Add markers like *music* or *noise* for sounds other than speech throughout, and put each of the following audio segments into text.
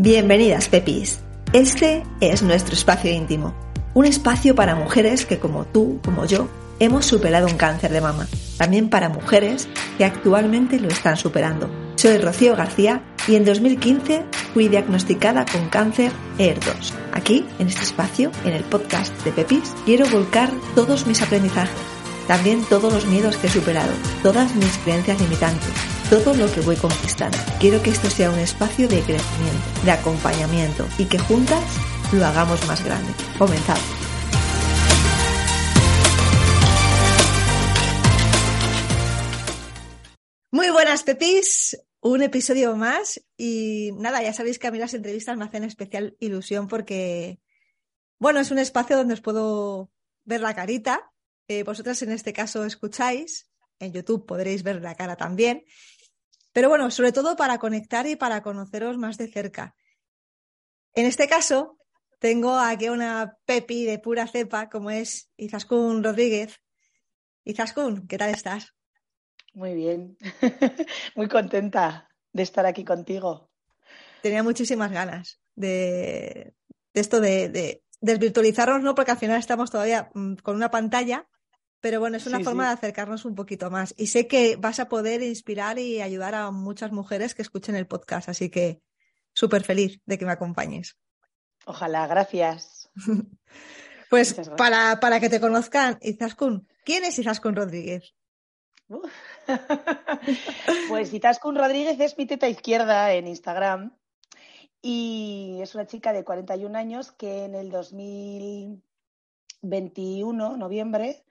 Bienvenidas, Pepis. Este es nuestro espacio íntimo. Un espacio para mujeres que, como tú, como yo, hemos superado un cáncer de mama. También para mujeres que actualmente lo están superando. Soy Rocío García y en 2015 fui diagnosticada con cáncer ER2. Aquí, en este espacio, en el podcast de Pepis, quiero volcar todos mis aprendizajes, también todos los miedos que he superado, todas mis creencias limitantes, todo lo que voy conquistando. Quiero que esto sea un espacio de crecimiento, de acompañamiento y que juntas lo hagamos más grande. Comenzamos. Muy buenas, Pepis. Un episodio más. Y nada, ya sabéis que a mí las entrevistas me hacen especial ilusión porque, bueno, es un espacio donde os puedo ver la carita. Eh, vosotras en este caso escucháis. En YouTube podréis ver la cara también. Pero bueno, sobre todo para conectar y para conoceros más de cerca. En este caso, tengo aquí una Pepi de pura cepa, como es Izaskun Rodríguez. Izaskun, ¿qué tal estás? Muy bien, *laughs* muy contenta de estar aquí contigo. Tenía muchísimas ganas de, esto de, de, desvirtualizarnos, ¿no? Porque al final estamos todavía mm, con una pantalla pero bueno, es una forma de acercarnos un poquito más. Y sé que vas a poder inspirar y ayudar a muchas mujeres que escuchen el podcast, así que súper feliz de que me acompañes. Ojalá, gracias. *laughs* pues Para, para que te conozcan, Izaskun, ¿quién es Izaskun Rodríguez? *laughs* pues Izaskun Rodríguez es mi teta izquierda en Instagram y es una chica de 41 años que en el 2021, noviembre,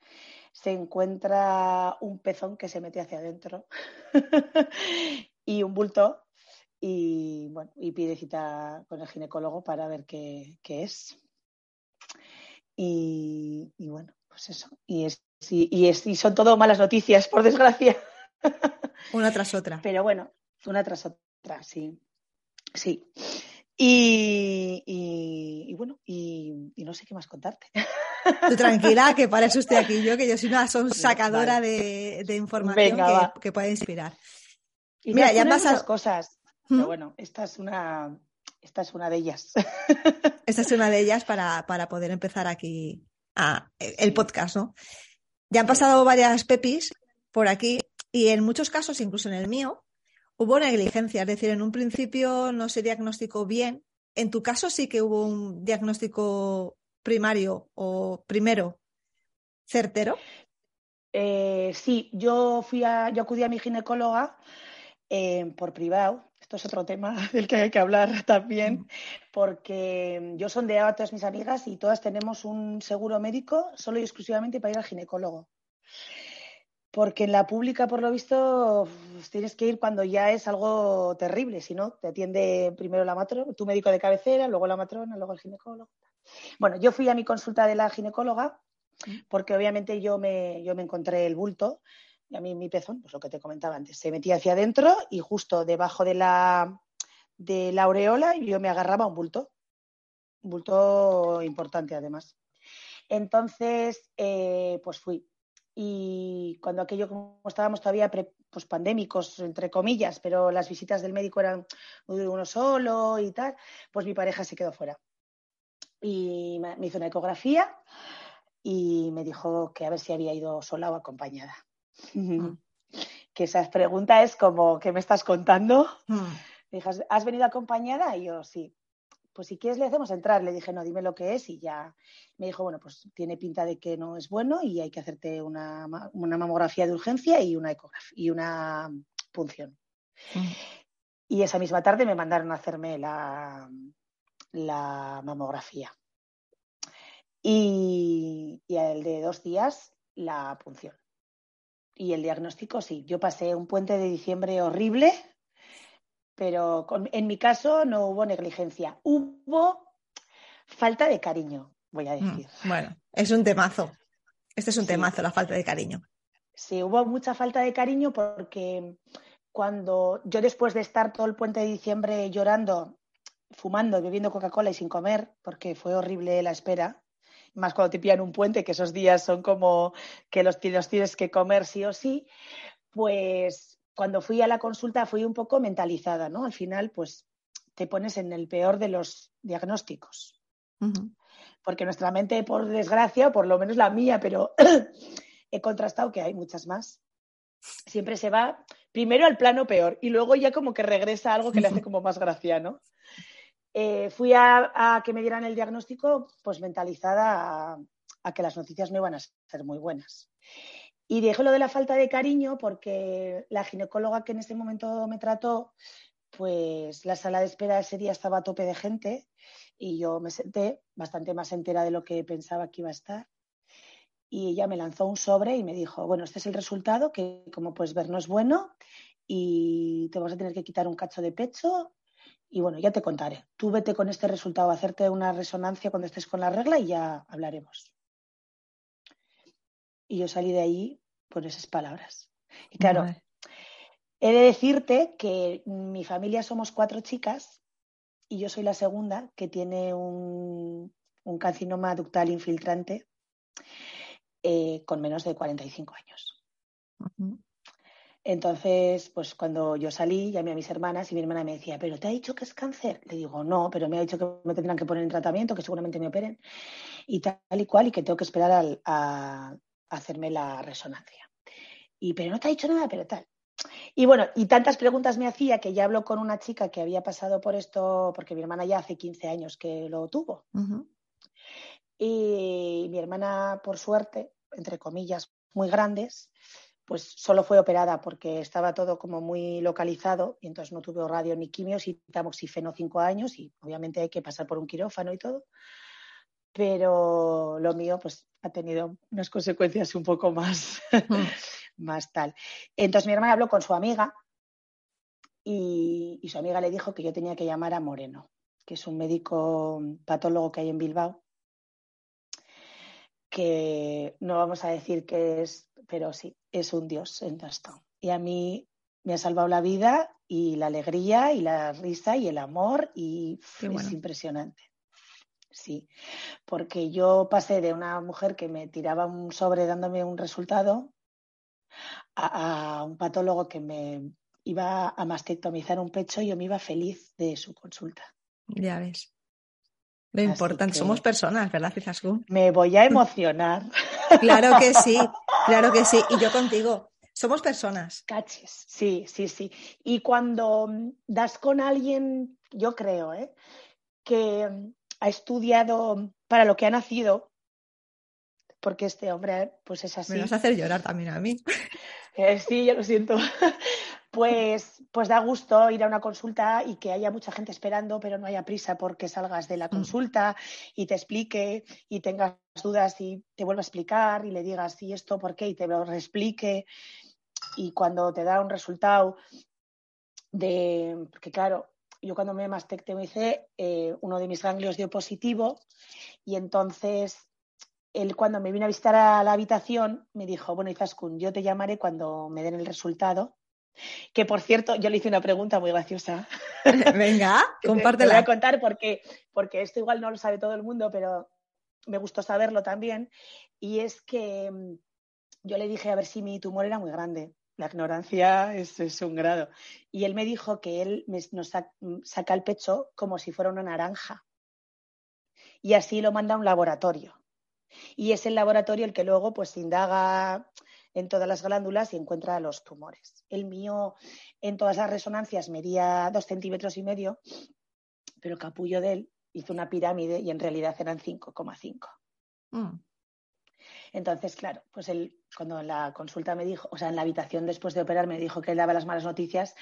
se encuentra un pezón que se mete hacia adentro *laughs* y un bulto y bueno, y pide cita con el ginecólogo para ver qué, es. Y, bueno, pues eso. Y, es, y, es, y son todo malas noticias, por desgracia. *laughs* Una tras otra. Pero bueno, una tras otra, sí. Sí. Y, y, bueno, y, no sé qué más contarte. *laughs* Tú tranquila, que para eso estoy aquí yo, que yo soy una sacadora de, información que, puede inspirar. Y Mira, ya pasado cosas, pero ¿Mm? bueno, esta es una, esta es una de ellas. *laughs* Esta es una de ellas para, para poder empezar aquí a, el podcast, ¿no? Ya han pasado varias pepis por aquí y en muchos casos, incluso en el mío, hubo negligencia, es decir, en un principio no se diagnosticó bien. En tu caso sí que hubo un diagnóstico primario o primero certero. Eh, sí, yo fui a, yo acudí a mi ginecóloga eh, por privado. Esto es otro tema *laughs* del que hay que hablar también, porque yo sondeaba a todas mis amigas y todas tenemos un seguro médico solo y exclusivamente para ir al ginecólogo porque en la pública, por lo visto, tienes que ir cuando ya es algo terrible, si no, te atiende primero la matrona, tu médico de cabecera, luego la matrona, luego el ginecólogo. Bueno, yo fui a mi consulta de la ginecóloga porque obviamente yo me, yo me encontré el bulto y a mí mi pezón, pues lo que te comentaba antes, se metía hacia adentro y justo debajo de la, de la aureola yo me agarraba un bulto, un bulto importante además. Entonces, eh, pues fui y cuando aquello, como estábamos todavía pues, pandémicos, entre comillas, pero las visitas del médico eran uno solo y tal, pues mi pareja se quedó fuera. Y me hizo una ecografía y me dijo que a ver si había ido sola o acompañada. Mm. *laughs* que esa pregunta es como, ¿qué me estás contando? Mm. Me dijo, ¿has venido acompañada? Y yo, sí pues si quieres le hacemos entrar. Le dije, no, dime lo que es y ya me dijo, bueno, pues tiene pinta de que no es bueno y hay que hacerte una, mamografía de urgencia y una ecografía y una punción. Mm. Y esa misma tarde me mandaron a hacerme la, la mamografía. Y, y el de dos días la punción. Y el diagnóstico sí, yo pasé un puente de diciembre horrible, pero en mi caso no hubo negligencia, hubo falta de cariño, voy a mm, decir. bueno, es un temazo. Este es un temazo, la falta de cariño. Sí, hubo mucha falta de cariño porque cuando yo después de estar todo el puente de diciembre llorando, fumando, bebiendo Coca-Cola y sin comer, porque fue horrible la espera, más cuando te pillan un puente, que esos días son como que los, los tienes que comer sí o sí, pues cuando fui a la consulta fui un poco mentalizada, ¿no? Al final, pues te pones en el peor de los diagnósticos. Porque nuestra mente, por desgracia, o por lo menos la mía, pero *clears throat* he contrastado que hay muchas más, siempre se va primero al plano peor y luego ya como que regresa a algo que le hace *laughs* como más gracia, ¿no? Eh, fui a, que me dieran el diagnóstico pues mentalizada a, que las noticias no iban a ser muy buenas. Y dije lo de la falta de cariño porque la ginecóloga que en ese momento me trató, pues la sala de espera ese día estaba a tope de gente y yo me senté bastante más entera de lo que pensaba que iba a estar. Y ella me lanzó un sobre y me dijo, bueno, este es el resultado, que como puedes ver no es bueno y te vas a tener que quitar un cacho de pecho y bueno, ya te contaré. Tú vete con este resultado a hacerte una resonancia cuando estés con la regla y ya hablaremos. Y yo salí de ahí por esas palabras. Y claro, he de decirte que mi familia somos cuatro chicas y yo soy la segunda que tiene un, un carcinoma ductal infiltrante eh, con menos de 45 años. Entonces, pues cuando yo salí, llamé a mis hermanas y mi hermana me decía, ¿pero te ha dicho que es cáncer? Le digo, no, pero me ha dicho que me tendrán que poner en tratamiento, que seguramente me operen y tal y cual, y que tengo que esperar a, hacerme la resonancia. Y, pero no te ha dicho nada, pero tal. Y bueno, y tantas preguntas me hacía que ya hablo con una chica que había pasado por esto, porque mi hermana ya hace 15 años que lo tuvo. Y mi hermana, por suerte, entre comillas, muy grandes, pues solo fue operada porque estaba todo como muy localizado y entonces no tuvo radio ni quimios y tamoxifeno cinco años y obviamente hay que pasar por un quirófano y todo. Pero lo mío pues ha tenido unas consecuencias un poco más, mm. *laughs* más tal. Entonces mi hermana habló con su amiga y, y su amiga le dijo que yo tenía que llamar a Moreno, que es un médico patólogo que hay en Bilbao que no vamos a decir que es, pero sí, es un dios en esto. Y a mí me ha salvado la vida y la alegría y la risa y el amor y es impresionante. Sí, porque yo pasé de una mujer que me tiraba un sobre dándome un resultado a, a un patólogo que me iba a mastectomizar un pecho y yo me iba feliz de su consulta. Ya ves. Lo importante, somos personas, ¿verdad, Cizaskun? Me voy a emocionar. *laughs* Claro que sí, claro que sí. Y yo contigo. Somos personas. Caches, sí, sí, sí. Y cuando das con alguien, yo creo, ¿eh? que ha estudiado para lo que ha nacido, porque este hombre pues es así. Me vas a hacer llorar también a mí. *laughs* Eh, sí, yo lo siento. Pues, pues da gusto ir a una consulta y que haya mucha gente esperando, pero no haya prisa porque salgas de la mm. consulta y te explique y tengas dudas y te vuelva a explicar y le digas, sí, esto, ¿por qué? Y te lo reexplique. Y cuando te da un resultado de, porque claro, yo cuando me mastectomicé, eh, uno de mis ganglios dio positivo y entonces él cuando me vino a visitar a la habitación me dijo, bueno, Izaskun, yo te llamaré cuando me den el resultado que por cierto, yo le hice una pregunta muy graciosa. *laughs* Venga, *laughs* compártela. Te voy a contar porque, porque esto igual no lo sabe todo el mundo, pero me gustó saberlo también. Y es que mm, yo le dije a ver si mi tumor era muy grande. La ignorancia es, es un grado. Y él me dijo que él nos mm, saca el pecho como si fuera una naranja. Y así lo manda a un laboratorio. Y es el laboratorio el que luego pues indaga en todas las glándulas y encuentra los tumores. El mío en todas las resonancias medía dos centímetros y medio, pero el capullo de él hizo una pirámide y en realidad eran 5,5. Mm. Entonces, claro, pues él, cuando en la consulta me dijo, o sea, en la habitación después de operar me dijo que él daba las malas noticias,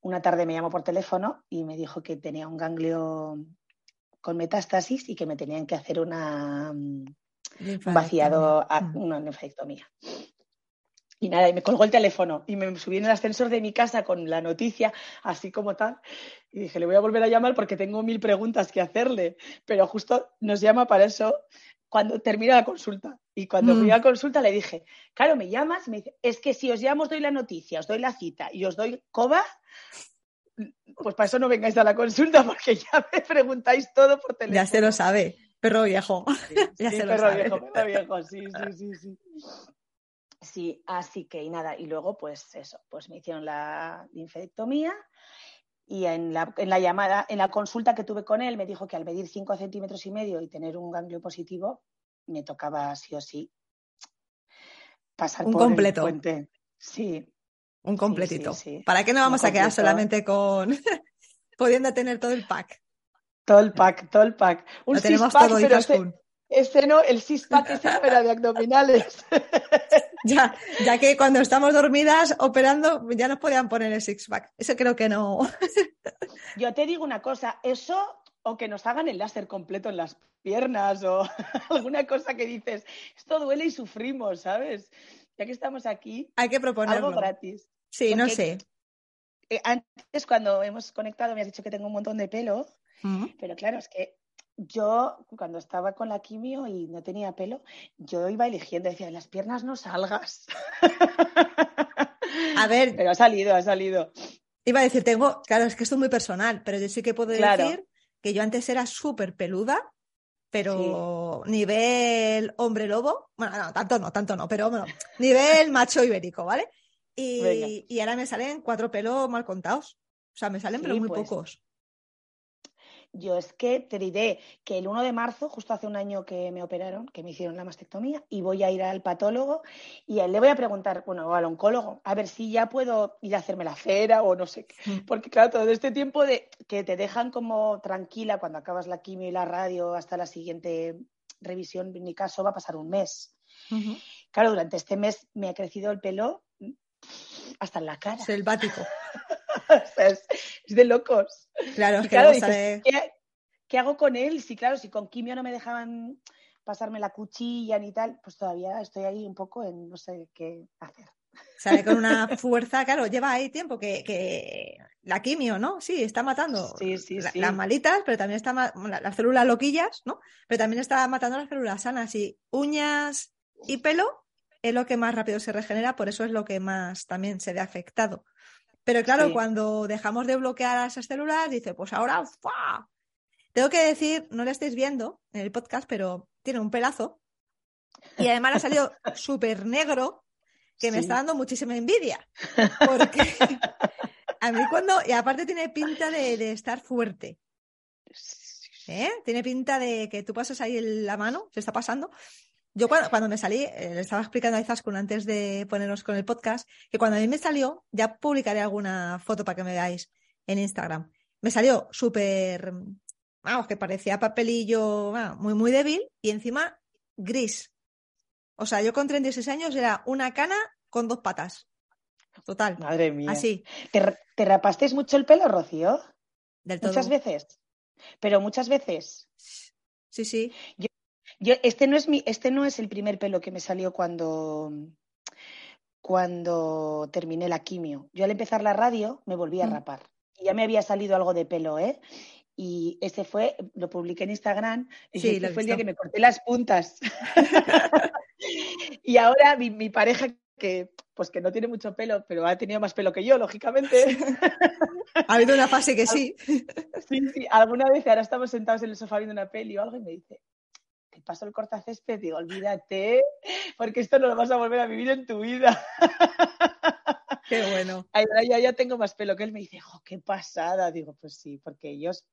una tarde me llamó por teléfono y me dijo que tenía un ganglio con metástasis y que me tenían que hacer una, un vaciado, mm. una nefrectomía. Y nada, y me colgó el teléfono y me subí en el ascensor de mi casa con la noticia, así como tal. Y dije, le voy a volver a llamar porque tengo mil preguntas que hacerle. Pero justo nos llama para eso cuando termina la consulta. Y cuando fui a la mm. consulta le dije, claro, me llamas y me dice, es que si os llamo, os doy la noticia, os doy la cita y os doy coba, pues para eso no vengáis a la consulta *laughs* porque ya me preguntáis todo por teléfono. Ya se lo sabe, perro viejo. *laughs* ya se lo perro sabe. viejo, perro viejo, sí, sí, sí, sí. Sí, así que y nada, y luego pues eso, pues me hicieron la linfedectomía y en la, en la, llamada, en la consulta que tuve con él me dijo que al medir 5 centímetros y medio y tener un ganglio positivo me tocaba sí o sí pasar un por completo. el puente. Sí. Un completito. ¿Para qué no vamos a quedar solamente con *laughs* pudiendo tener todo el pack? Todo el pack, todo el pack. Un Lo tenemos todo, pero este no, el six-pack ese no era de abdominales. *laughs* ya, ya que cuando estamos dormidas operando ya nos podían poner el six-pack. Eso creo que no. Yo te digo una cosa, eso o que nos hagan el láser completo en las piernas o *laughs* alguna cosa que dices, esto duele y sufrimos, ¿sabes? Ya que estamos aquí, hay que proponerlo. Algo gratis. Sí, no sé. Eh, antes cuando hemos conectado me has dicho que tengo un montón de pelo, pero claro, es que yo cuando estaba con la quimio y no tenía pelo, yo iba eligiendo, decía, en las piernas no salgas. A ver. Pero ha salido, ha salido. Iba a decir, tengo, claro, es que esto es muy personal, pero yo sí que puedo decir que yo antes era súper peluda, pero nivel hombre lobo, bueno, no, tanto no, tanto no, pero bueno, nivel macho ibérico, ¿vale? Y, y, ahora me salen cuatro pelos mal contados. O sea, me salen pero muy pues. pocos. Yo es que te diré que el 1 de marzo, justo hace un año que me operaron, que me hicieron la mastectomía, y voy a ir al patólogo y a él le voy a preguntar, bueno, al oncólogo, a ver si ya puedo ir a hacerme la cera o no sé qué. Porque claro, todo este tiempo de que te dejan como tranquila cuando acabas la quimio y la radio hasta la siguiente revisión, en mi caso va a pasar un mes. Claro, durante este mes me ha crecido el pelo hasta en la cara. Selvático. *laughs* *laughs* es, de locos. Claro, ¿qué, hago con él? Si, claro, si con quimio no me dejaban pasarme la cuchilla ni tal, pues todavía estoy ahí un poco en no sé qué hacer. Sale con una *laughs* fuerza, claro, lleva ahí tiempo que, la quimio, ¿no? Sí, está matando las malitas, pero también está las células loquillas, ¿no? Pero también está matando las células sanas y uñas y pelo es lo que más rápido se regenera, por eso es lo que más también se ve afectado. Pero claro, cuando dejamos de bloquear a esas células, dice, pues ahora, ¡fua! Tengo que decir, no lo estáis viendo en el podcast, pero tiene un pelazo. Y además ha salido *laughs* súper negro, que me está dando muchísima envidia. Porque *laughs* a mí cuando, y aparte tiene pinta de, estar fuerte. ¿Eh? Tiene pinta de que tú pasas ahí la mano, se está pasando, yo cuando, me salí, eh, le estaba explicando a Izaskun antes de ponernos con el podcast, que cuando a mí me salió, ya publicaré alguna foto para que me veáis en Instagram. Me salió súper, vamos, que parecía papelillo, muy, muy débil y encima gris. O sea, yo con 36 años era una cana con dos patas. Total. Madre mía. Así. ¿Te, te rapasteis mucho el pelo, Rocío? Del todo. Muchas veces. Pero muchas veces. Sí, sí. Yo yo, este no es mi, este no es el primer pelo que me salió cuando, cuando terminé la quimio. Yo al empezar la radio me volví a mm. rapar. Y ya me había salido algo de pelo, ¿eh? Y ese fue, lo publiqué en Instagram, y ese fue el día que me corté las puntas. *laughs* y ahora mi, mi, pareja, que pues que no tiene mucho pelo, pero ha tenido más pelo que yo, lógicamente. ha habido una fase que *laughs* sí. *laughs* sí, sí. Alguna vez ahora estamos sentados en el sofá viendo una peli o algo y me dice, te paso el cortacésped, digo, olvídate, porque esto no lo vas a volver a vivir en tu vida. *laughs* Qué bueno. Ahora ya, ya tengo más pelo que él me dice, jo, qué pasada. Digo, pues sí, porque ellos,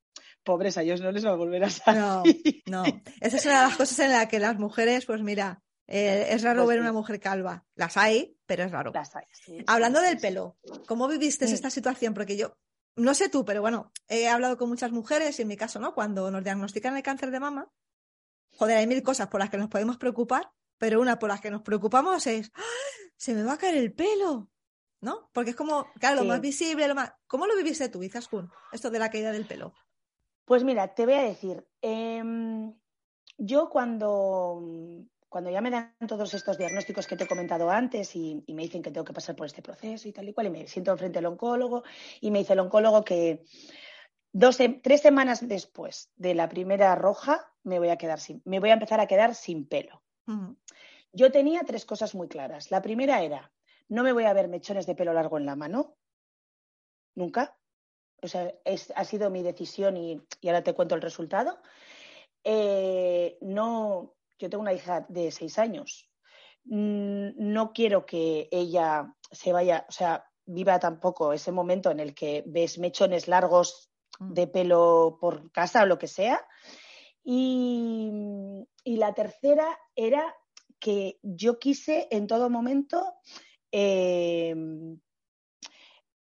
pobres, a ellos no les va a volver a salir. No, no. Esa es una de las cosas en las que las mujeres, pues mira, eh, es raro pues ver una mujer calva. Las hay, pero es raro. Las hay, Hablando del pelo, ¿cómo viviste esta situación? Porque yo, no sé tú, pero bueno, he hablado con muchas mujeres y en mi caso, ¿no? Cuando nos diagnostican el cáncer de mama, joder, hay mil cosas por las que nos podemos preocupar, pero una por las que nos preocupamos es, ¡Ah! se me va a caer el pelo, ¿no? Porque es como, claro, lo más visible, lo más... ¿Cómo lo viviste tú, Izaskun, esto de la caída del pelo? Pues mira, te voy a decir, em, Yo cuando, cuando ya me dan todos estos diagnósticos que te he comentado antes y, me dicen que tengo que pasar por este proceso y tal y cual, y me siento enfrente del oncólogo y me dice el oncólogo que dos, tres semanas después de la primera roja me voy a quedar sin, me voy a empezar a quedar sin pelo. Yo tenía tres cosas muy claras. La primera era, no me voy a ver mechones de pelo largo en la mano, nunca. O sea, ha sido mi decisión y, ahora te cuento el resultado. Eh, no, yo tengo una hija de seis años. Mm, no quiero que ella se vaya, o sea, viva tampoco ese momento en el que ves mechones largos. De pelo por casa o lo que sea. Y, la tercera era que yo quise en todo momento em,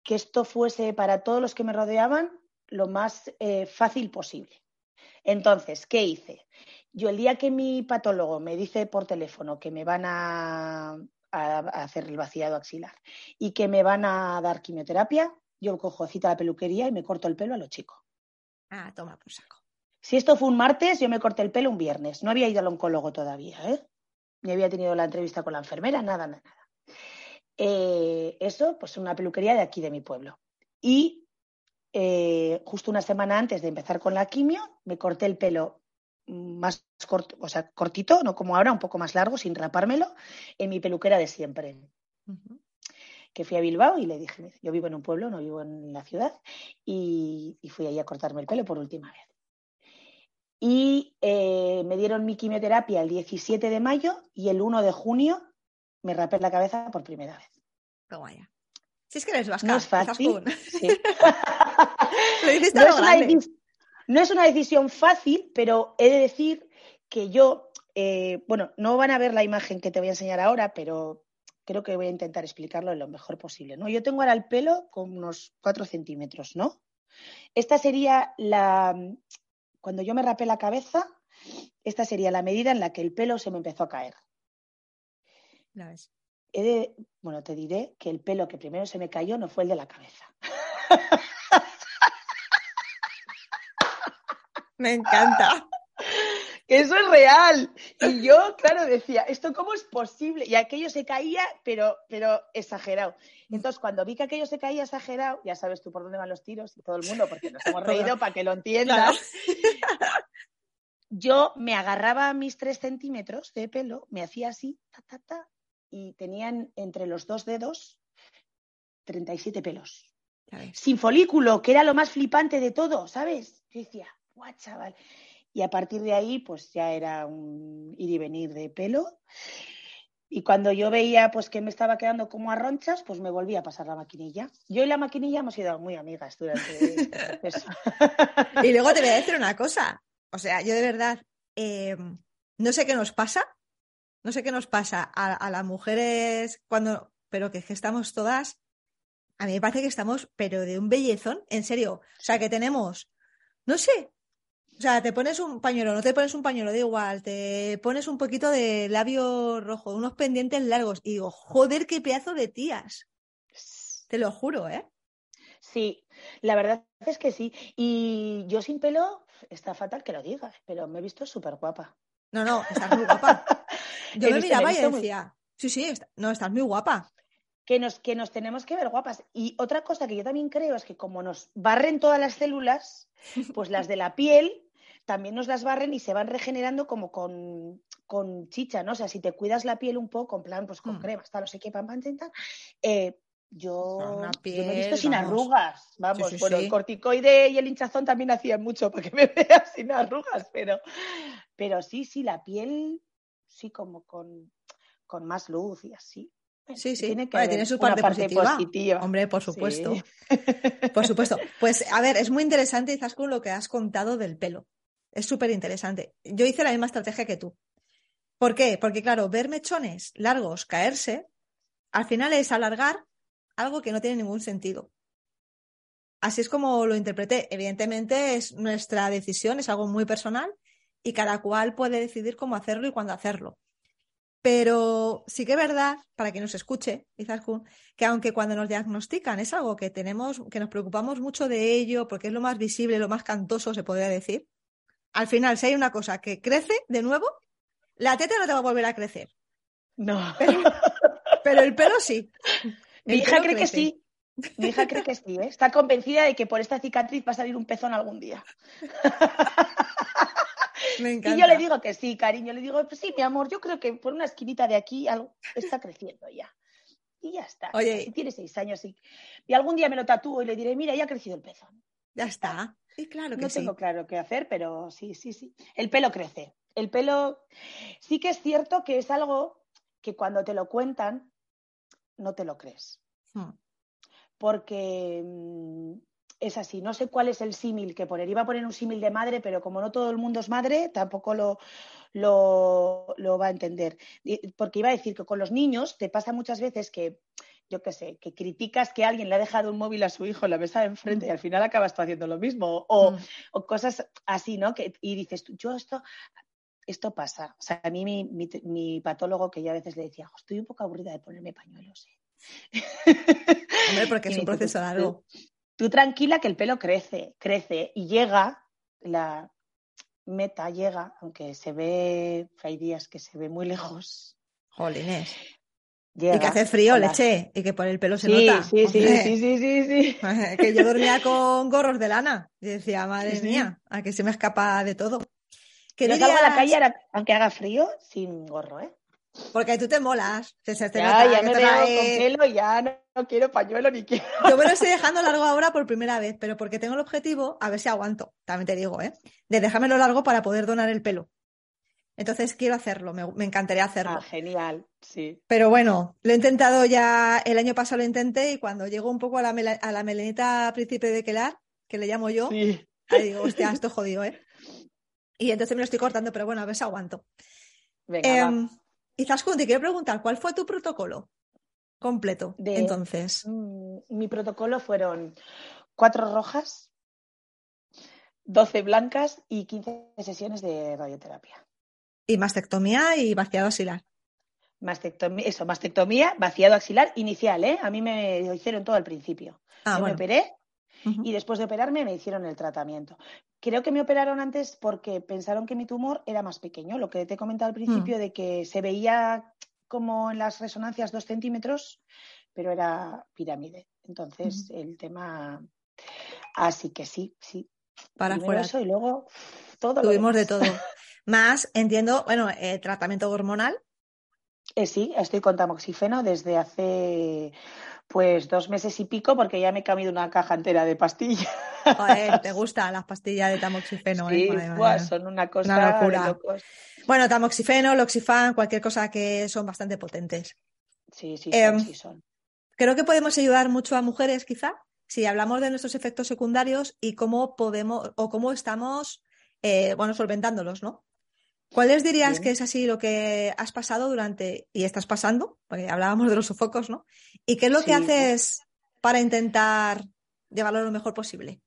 que esto fuese para todos los que me rodeaban lo más eh, fácil posible. Entonces, ¿qué hice? Yo el día que mi patólogo me dice por teléfono que me van a, hacer el vaciado axilar y que me van a dar quimioterapia, yo cojo cita a la peluquería y me corto el pelo a lo chico. Ah, toma por saco. Si esto fue un martes, yo me corté el pelo un viernes. No había ido al oncólogo todavía, ¿eh? Ni había tenido la entrevista con la enfermera, nada, nada. Eh, eso, pues una peluquería de aquí, de mi pueblo. Y eh, justo una semana antes de empezar con la quimio, me corté el pelo más corto, o sea, cortito, no como ahora, un poco más largo, sin rapármelo, en mi peluquera de siempre. Que fui a Bilbao y le dije, yo vivo en un pueblo, no vivo en la ciudad, y, fui ahí a cortarme el pelo por última vez. Y eh, me dieron mi quimioterapia el 17 de mayo y el 1 de junio me rapé la cabeza por primera vez. Toma ya. Si es que eres vasca, no es fácil. Sí. *laughs* *laughs* No es una decisión fácil, pero he de decir que yo, eh, bueno, no van a ver la imagen que te voy a enseñar ahora, pero creo que voy a intentar explicarlo lo mejor posible. ¿no? Yo tengo ahora el pelo con unos 4 centímetros, ¿no? Esta sería la. Cuando yo me rapé la cabeza, esta sería la medida en la que el pelo se me empezó a caer. He de, bueno, te diré que el pelo que primero se me cayó no fue el de la cabeza. *laughs* Me encanta. Eso es real. Y *laughs* yo, claro, decía, ¿esto cómo es posible? Y aquello se caía, pero, pero exagerado. Entonces, cuando vi que aquello se caía exagerado, ya sabes tú por dónde van los tiros y todo el mundo, porque nos hemos *laughs* reído para que lo entiendas. *laughs* Yo me agarraba a mis tres centímetros de pelo, me hacía así, ta, ta, ta, y tenían entre los dos dedos 37 pelos. Sin folículo, que era lo más flipante de todo, ¿sabes? Yo decía, guau, chaval. Y a partir de ahí, pues ya era un ir y venir de pelo. Y cuando yo veía pues que me estaba quedando como a ronchas, pues me volvía a pasar la maquinilla. Yo y la maquinilla hemos sido muy amigas durante este proceso. *laughs* y luego te voy a decir una cosa. O sea, yo de verdad, em, no sé qué nos pasa, no sé qué nos pasa a, a las mujeres cuando, pero que, que estamos todas, a mí me parece que estamos, pero de un bellezón, en serio. O sea, que tenemos, no sé, o sea, te pones un pañuelo, no te pones un pañuelo, da igual, te pones un poquito de labio rojo, unos pendientes largos, y digo, joder, qué pedazo de tías. Te lo juro, ¿eh? Sí, la verdad es que sí. Y yo sin pelo, está fatal que lo digas, pero me he visto súper guapa. No, no, estás muy guapa. *laughs* Yo me miraba y decía, sí, sí, no, estás muy guapa. Que nos, que nos tenemos que ver guapas. Y otra cosa que yo también creo es que como nos barren todas las células, pues las de la piel también nos las barren y se van regenerando como con, con chicha, ¿no? O sea, si te cuidas la piel un poco, en plan, pues con mm. crema, hasta no sé qué, pam, pam, eh, yo, me he visto sin arrugas, vamos, bueno, el corticoide y el hinchazón también hacían mucho para que *laughs* me veas sin arrugas, pero, pero sí, sí, la piel, sí, como con, con más luz y así. Sí, sí, tiene, que tiene su parte, positiva. Hombre, por supuesto. *laughs* Por supuesto. Pues a ver, es muy interesante, quizás con lo que has contado del pelo. Es súper interesante. Yo hice la misma estrategia que tú. ¿Por qué? Porque, claro, ver mechones largos caerse, al final es alargar algo que no tiene ningún sentido. Así es como lo interpreté. Evidentemente es nuestra decisión, es algo muy personal y cada cual puede decidir cómo hacerlo y cuándo hacerlo. Pero sí que es verdad, para que nos escuche, que aunque cuando nos diagnostican es algo que tenemos, que nos preocupamos mucho de ello, porque es lo más visible, lo más cantoso, se podría decir, al final, si hay una cosa que crece de nuevo, la teta no te va a volver a crecer. No. Pero, el pelo sí. Mi hija cree que sí. Mi hija cree que sí, ¿eh? está convencida de que por esta cicatriz va a salir un pezón algún día. Me encanta. Y yo le digo que sí, cariño. Le digo, pues sí, mi amor, yo creo que por una esquinita de aquí algo está creciendo ya. Y ya está. Oye. Si tiene seis años y, y algún día me lo tatúo y le diré, mira, ya ha crecido el pezón. Ya está. Sí, claro que No sí. tengo claro qué hacer, pero sí, sí, sí. El pelo crece. El pelo sí que es cierto que es algo que cuando te lo cuentan no te lo crees. Hmm. Porque mm, es así. No sé cuál es el símil que poner. Iba a poner un símil de madre, pero como no todo el mundo es madre, tampoco lo, lo, lo va a entender. Porque iba a decir que con los niños te pasa muchas veces que, yo qué sé, que criticas que alguien le ha dejado un móvil a su hijo en la mesa de enfrente y al final acabas tú haciendo lo mismo. O, Mm. o cosas así, ¿no? Que, y dices, tú, yo esto, esto pasa. O sea, a mí mi, mi, mi patólogo, que yo a veces le decía, "Jo, estoy un poco aburrida de ponerme pañuelos. ¿eh". *laughs* Hombre, porque es un proceso "Tú- largo. Tú tranquila que el pelo crece, crece y llega, la meta llega, aunque se ve, hay días que se ve muy lejos. Jolines. Llega Y que hace frío, leche, y que por el pelo se Sí, nota. sí, sí, sí, sí, sí, sí. *laughs* que yo dormía con gorros de lana. Y decía, madre Sí, mía, a que se me escapa de todo. ¿Qué Yo salgo a la dirías? calle, aunque haga frío, sin gorro, ¿eh? Porque tú te molas. Se, se te Ya, nota ya que me te veo con pelo y ya no, no quiero pañuelo ni quiero. Yo me lo *laughs* estoy dejando largo ahora por primera vez, pero porque tengo el objetivo, a ver si aguanto, también te digo, ¿eh? De dejármelo largo para poder donar el pelo. Entonces quiero hacerlo, me, me encantaría hacerlo. Ah, genial, sí. Pero bueno, lo he intentado ya, el año pasado lo intenté y cuando llego un poco a la, a la melenita príncipe de Kelar, que le llamo yo, Sí. ahí digo, hostia, esto es jodido, ¿eh? Y entonces me lo estoy cortando, pero bueno, a ver si aguanto. Venga, va. Em, y Zaskun, te quiero preguntar, ¿cuál fue tu protocolo completo? De- Entonces, Mm, Mi protocolo fueron cuatro rojas, 12 blancas y 15 sesiones de radioterapia. Y mastectomía y vaciado axilar. Mastectomía, eso, mastectomía, vaciado axilar inicial, ¿eh? A mí me lo hicieron todo al principio. Ah, Yo bueno. me operé y después de operarme me hicieron el tratamiento. Creo que me operaron antes porque pensaron que mi tumor era más pequeño, lo que te he comentado al Mm. principio de que se veía como en las resonancias dos centímetros, pero era pirámide. Entonces, el tema... Así que sí, sí. Para Primero eso y luego todo lo Tuvimos de demás. todo. *laughs* Más, entiendo, bueno, eh, tratamiento hormonal. Eh, sí, estoy con tamoxifeno desde hace pues dos meses y pico porque ya me he comido una caja entera de pastillas. Joder, te *laughs* gustan las pastillas de tamoxifeno, Sí, ¿eh? Buah, mía. son una cosa Una de locura. locos. Bueno, tamoxifeno, loxifan, cualquier cosa que son bastante potentes. Sí, sí, Em, sí son. Creo que podemos ayudar mucho a mujeres, quizá, si hablamos de nuestros efectos secundarios y cómo podemos o cómo estamos, eh, bueno, solventándolos, ¿no? ¿Cuáles dirías Bien. que es así lo que has pasado durante y estás pasando? Porque hablábamos de los sofocos, ¿no? ¿Y qué es lo que haces para intentar llevarlo lo mejor posible?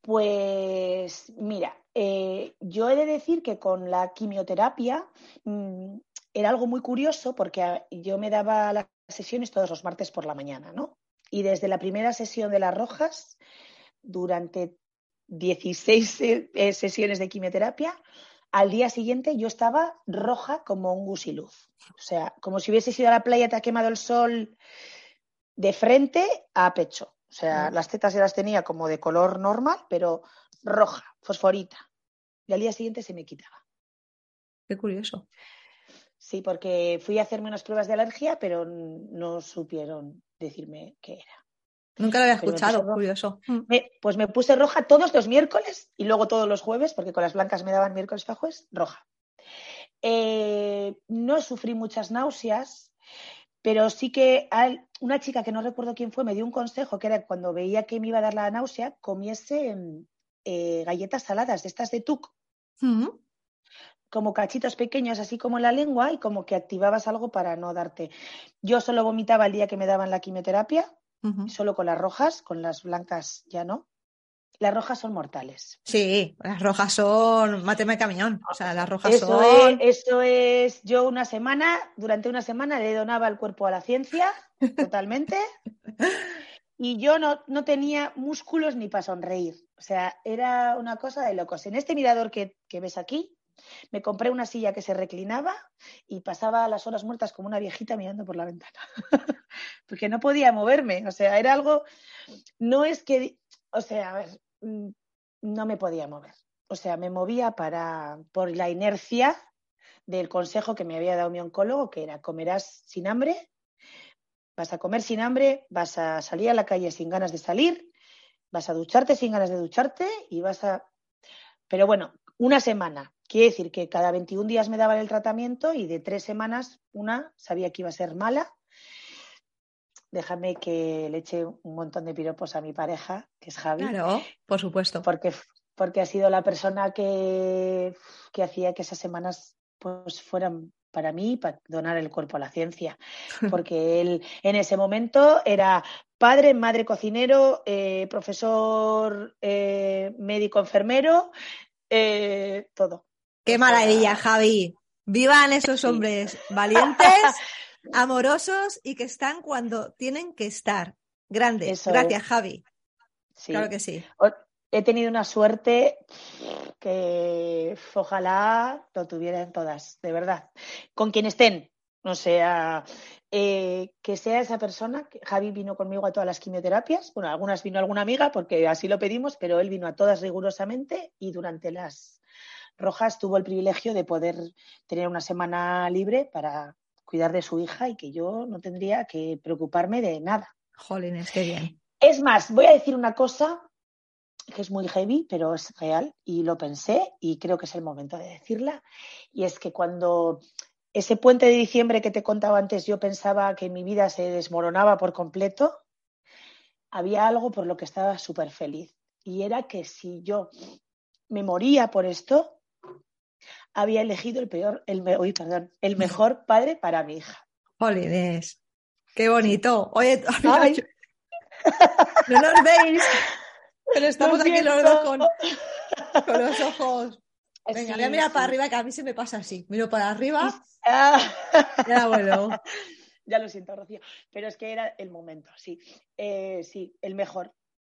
Pues mira, eh, yo he de decir que con la quimioterapia mm, era algo muy curioso porque a- yo me daba las sesiones todos los martes por la mañana, ¿no? Y desde la primera sesión de las rojas, durante 16 se- eh, sesiones de quimioterapia, al día siguiente yo estaba roja como un gusiluz. O sea, como si hubiese ido a la playa, te ha quemado el sol de frente a pecho. O sea, Mm. las tetas ya las tenía como de color normal, pero roja, fosforita. Y al día siguiente se me quitaba. Qué curioso. Sí, porque fui a hacerme unas pruebas de alergia, pero no supieron decirme qué era. Nunca lo había me escuchado, curioso. Mm. Me- pues me puse roja todos los miércoles y luego todos los jueves, porque con las blancas me daban miércoles y jueves, roja. Eh, no sufrí muchas náuseas, pero sí que al- una chica que no recuerdo quién fue me dio un consejo que era cuando veía que me iba a dar la náusea, comiese eh, galletas saladas de estas de tuc, Mm. como cachitos pequeños, así como en la lengua, y como que activabas algo para no darte. Yo solo vomitaba el día que me daban la quimioterapia, Solo con las rojas, con las blancas ya no. Las rojas son mortales. Sí, las rojas son máteme camión. O sea, las rojas Eso son. es, eso es, yo una semana, durante una semana le donaba el cuerpo a la ciencia, *laughs* totalmente. y yo no, no tenía músculos ni para sonreír. O sea, era una cosa de locos. En este mirador que, que ves aquí, me compré una silla que se reclinaba y pasaba las horas muertas como una viejita mirando por la ventana, *laughs* porque no podía moverme, o sea, era algo, no es que, o sea, mm, no me podía mover, o sea, me movía para, por la inercia del consejo que me había dado mi oncólogo, que era comerás sin hambre, vas a comer sin hambre, vas a salir a la calle sin ganas de salir, vas a ducharte sin ganas de ducharte y vas a... Pero bueno, una semana. Quiere decir que cada 21 días me daban el tratamiento y de tres semanas una sabía que iba a ser mala. Déjame que le eche un montón de piropos a mi pareja, que es Javi. Claro, por supuesto. Porque, porque ha sido la persona que, que hacía que esas semanas pues fueran para mí para donar el cuerpo a la ciencia, *laughs* porque él en ese momento era padre, madre cocinero, eh, profesor eh, médico enfermero, eh, todo. Qué maravilla, Javi. Vivan esos hombres valientes, *laughs* amorosos y que están cuando tienen que estar. Grandes. Gracias, Javi. Claro que sí. He tenido una suerte que ojalá lo tuvieran todas, de verdad. Con quien estén, o sea, eh, que sea esa persona. Javi vino conmigo a todas las quimioterapias. Bueno, algunas vino alguna amiga porque así lo pedimos, pero él vino a todas rigurosamente y durante las rojas tuvo el privilegio de poder tener una semana libre para cuidar de su hija y que yo no tendría que preocuparme de nada. Jolines, qué bien. Es más, voy a decir una cosa que es muy heavy, pero es real y lo pensé y creo que es el momento de decirla. Y es que cuando ese puente de diciembre que te contaba antes, yo pensaba que mi vida se desmoronaba por completo, había algo por lo que estaba súper feliz. Y era que si yo me moría por esto, había elegido el peor, el, perdón, el mejor padre para mi hija. Jolines, qué bonito. Oye, *laughs* no nos veis, pero estamos aquí los dos con, con los ojos Venga, voy a mirar para arriba, que a mí se me pasa así. Miro para arriba. *laughs* ya bueno. Ya lo siento, Rocío. Pero es que era el momento, sí. Eh, sí, el mejor,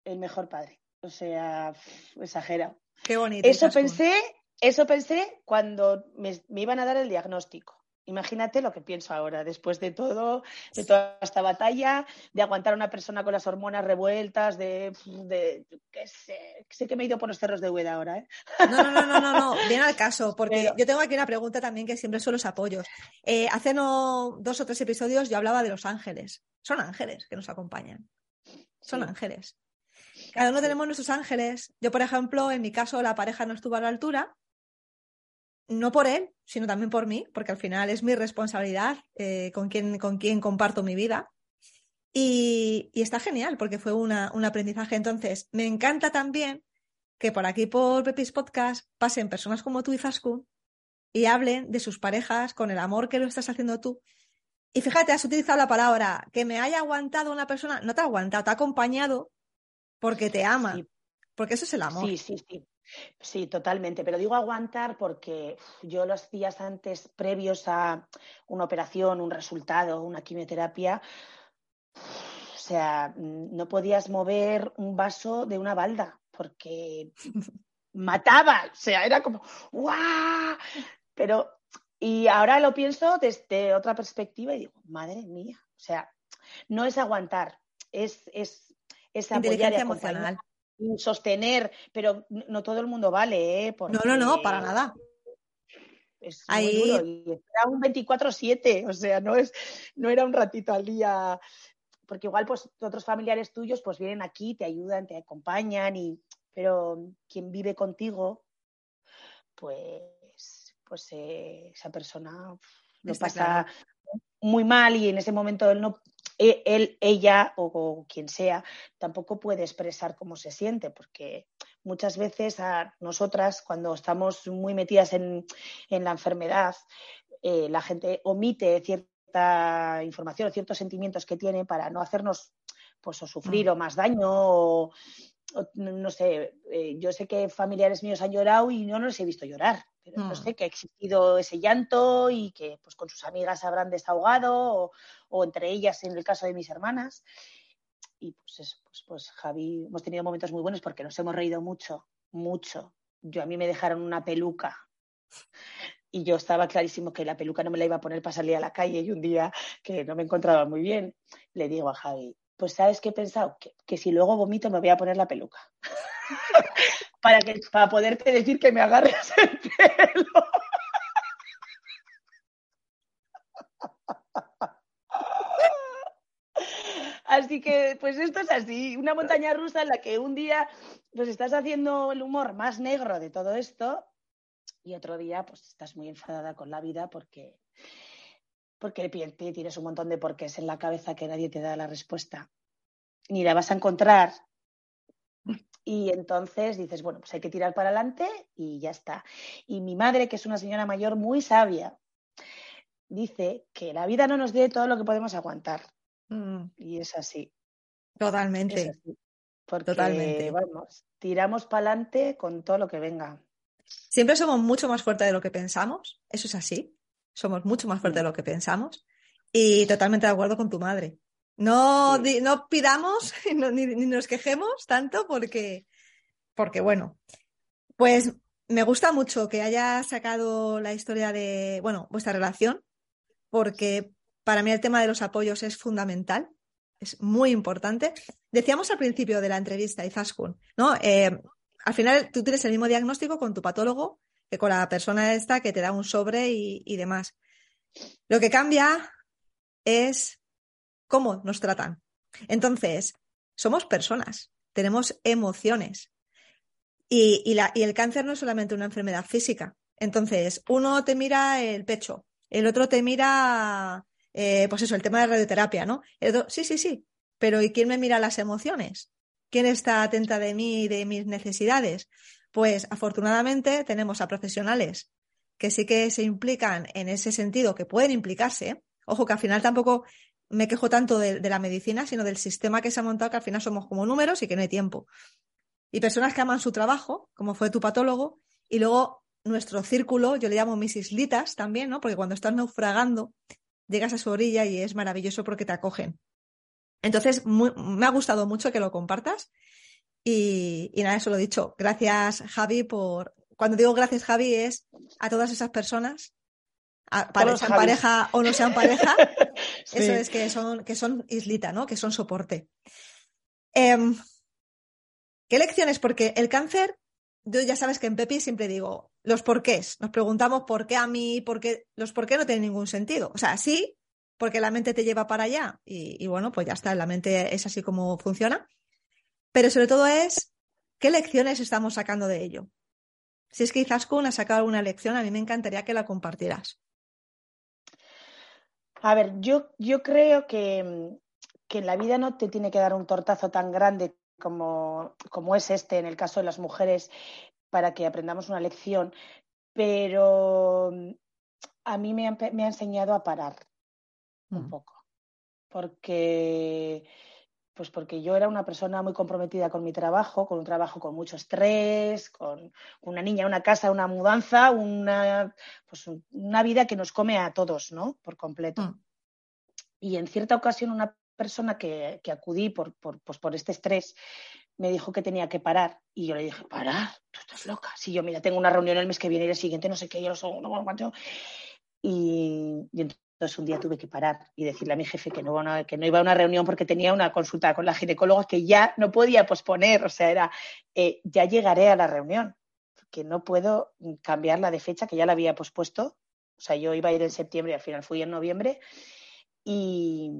el mejor padre. O sea, exagera. Qué bonito. Eso pensé, eso pensé cuando me iban a dar el diagnóstico. Imagínate lo que pienso ahora, después de todo, de toda esta batalla, de aguantar a una persona con las hormonas revueltas, de, de qué sé, sé que me he ido por los cerros de Hueda ahora, ¿eh? No, no, no, no, no, no. viene al caso, *laughs* porque yo tengo aquí una pregunta también que siempre son los apoyos. Eh, hace no, dos o tres episodios yo hablaba de los ángeles. Son ángeles que nos acompañan. Son ángeles. Cada uno tenemos nuestros ángeles. Yo, por ejemplo, en mi caso, la pareja no estuvo a la altura, no por él, sino también por mí, porque al final es mi responsabilidad eh, con, quien, con quien comparto mi vida. Y, está genial, porque fue un aprendizaje. Entonces, me encanta también que por aquí, por Pepis Podcast, pasen personas como tú y Zaskun y hablen de sus parejas con el amor que lo estás haciendo tú. Y fíjate, has utilizado la palabra que me haya aguantado una persona, no te ha aguantado, te ha acompañado porque te ama. Porque eso es el amor. Sí, sí, sí. Sí, totalmente. Pero digo aguantar porque yo los días antes, previos a una operación, un resultado, una quimioterapia, o sea, no podías mover un vaso de una balda porque *laughs* mataba. O sea, era como ¡guau! Pero, y ahora lo pienso desde otra perspectiva y digo, madre mía. O sea, no es aguantar, es, es, es apoyar emocional sostener, pero no todo el mundo vale, ¿eh? No, no, no, para nada. Es Ahí... y era un 24-7, o sea, no, es, no era un ratito al día, porque igual pues otros familiares tuyos pues vienen aquí, te ayudan, te acompañan, y, pero quien vive contigo, pues, pues eh, esa persona lo pasa muy mal y en ese momento él no, él, ella o, quien sea tampoco puede expresar cómo se siente, porque muchas veces a nosotras, cuando estamos muy metidas en, la enfermedad, eh, la gente omite cierta información o ciertos sentimientos que tiene para no hacernos pues o sufrir mm. o más daño o, no sé, eh, yo sé que familiares míos han llorado y no los he visto llorar, pero no mm. sé que ha existido ese llanto y que pues con sus amigas habrán desahogado o, entre ellas en el caso de mis hermanas. y pues, pues, pues Javi, hemos tenido momentos muy buenos porque nos hemos reído mucho, mucho. Yo a mí me dejaron una peluca y yo estaba clarísimo que la peluca no me la iba a poner para salir a la calle y un día que no me encontraba muy bien, le digo a Javi, pues sabes qué he pensado, que, si luego vomito me voy a poner la peluca. *laughs* para, que, para poderte decir que me agarres el pelo. *laughs* Así que, pues esto es así, una montaña rusa en la que un día pues estás haciendo el humor más negro de todo esto y otro día pues estás muy enfadada con la vida porque porque tienes un montón de porqués en la cabeza que nadie te da la respuesta ni la vas a encontrar y entonces dices, bueno, pues hay que tirar para adelante y ya está. Y mi madre, que es una señora mayor muy sabia, dice que la vida no nos dé todo lo que podemos aguantar. Mm. Y es así. Totalmente. Porque, Totalmente. vamos, tiramos para adelante con todo lo que venga. Siempre somos mucho más fuertes de lo que pensamos. Eso es así. Somos mucho más fuertes de mm. lo que pensamos. Y totalmente de acuerdo con tu madre. No, no pidamos *laughs* ni, ni, nos quejemos tanto porque, porque, bueno, pues me gusta mucho que haya sacado la historia de, bueno, vuestra relación, porque para mí el tema de los apoyos es fundamental, es muy importante. Decíamos al principio de la entrevista, Izaskun, ¿no? Eh, al final tú tienes el mismo diagnóstico con tu patólogo con la persona esta que te da un sobre y, y demás. Lo que cambia es cómo nos tratan. Entonces, somos personas, tenemos emociones. Y, y, la, y, el cáncer no es solamente una enfermedad física. Entonces, uno te mira el pecho, el otro te mira eh, pues eso, el tema de radioterapia, ¿no? sí, sí, sí, pero ¿y quién me mira las emociones? ¿Quién está atenta de mí y de mis necesidades? Pues afortunadamente tenemos a profesionales que sí que se implican en ese sentido, que pueden implicarse. Ojo, que al final tampoco me quejo tanto de, la medicina, sino del sistema que se ha montado, que al final somos como números y que no hay tiempo. Y personas que aman su trabajo, como fue tu patólogo, y luego nuestro círculo, yo le llamo mis islitas también, ¿no? Porque cuando estás naufragando, llegas a su orilla y es maravilloso porque te acogen. Entonces, me ha gustado mucho que lo compartas. Y, nada, eso lo he dicho. Gracias, Javi, por. Cuando digo gracias, Javi, es a todas esas personas, sean pareja o no sean pareja, *laughs* eso es que son, que son islita, ¿no? Que son soporte. Em, ¿Qué lecciones? Porque el cáncer yo ya sabes que en Pepi siempre digo los porqués. Nos preguntamos por qué a mí, por qué, los por qué no tienen ningún sentido. O sea, sí, porque la mente te lleva para allá y, bueno, pues ya está, la mente es así como funciona. Pero sobre todo es qué lecciones estamos sacando de ello. Si es que Izaskun ha sacado alguna lección, a mí me encantaría que la compartieras. A ver, yo, yo creo que, que en la vida no te tiene que dar un tortazo tan grande como, como es este en el caso de las mujeres para que aprendamos una lección, pero a mí me ha, me ha enseñado a parar un mm. poco, porque pues porque yo era una persona muy comprometida con mi trabajo, con un trabajo con mucho estrés, con una niña, una casa, una mudanza, una, pues una vida que nos come a todos, ¿no? Por completo. Mm. Y en cierta ocasión una persona que, que acudí por, por, pues por este estrés me dijo que tenía que parar. Y yo le dije, parar, tú estás loca. Si yo, mira, tengo una reunión el mes que viene y el siguiente, no sé qué, yo no, no, no, y, y entonces un día tuve que parar y decirle a mi jefe que no, iba a una reunión porque tenía una consulta con la ginecóloga que ya no podía posponer. O sea, era, eh, ya llegaré a la reunión, que no puedo cambiarla de fecha, que ya la había pospuesto. O sea, yo iba a ir en septiembre y al final fui en noviembre. Y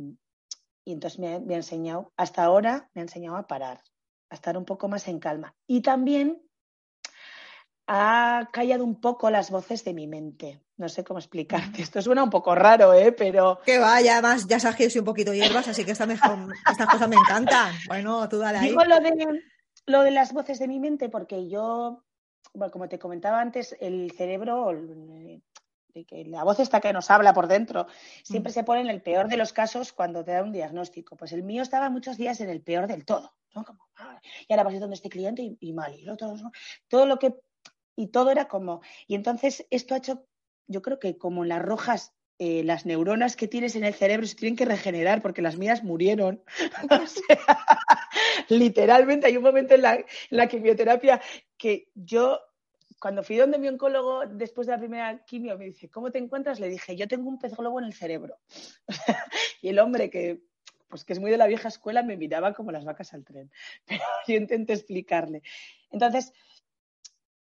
entonces me, ha enseñado, hasta ahora me ha enseñado a parar, a estar un poco más en calma. Y también ha callado un poco las voces de mi mente. No sé cómo explicarte. Esto suena un poco raro, ¿eh? Pero. Que vaya, además ya se un poquito hierbas, así que esta mejor, estas cosas me encantan. Bueno, tú dale ahí. Digo lo de, lo de las voces de mi mente porque yo, bueno, como te comentaba antes, el cerebro, que la voz está que nos habla por dentro, siempre mm. se pone en el peor de los casos cuando te da un diagnóstico. Pues el mío estaba muchos días en el peor del todo. ¿no? Como, ah, y ahora vas a donde este cliente y, mal, y todo lo que. Y todo era como. Y entonces esto ha hecho, yo creo que como las rojas eh, las neuronas que tienes en el cerebro se tienen que regenerar porque las mías murieron. *laughs* literalmente hay un momento en la, en la quimioterapia que yo cuando fui donde mi oncólogo después de la primera quimio me dice, ¿cómo te encuentras? Le dije, yo tengo un pez globo en el cerebro. *laughs* y el hombre que, pues que es muy de la vieja escuela me miraba como las vacas al tren. *laughs* Pero yo intenté explicarle. Entonces,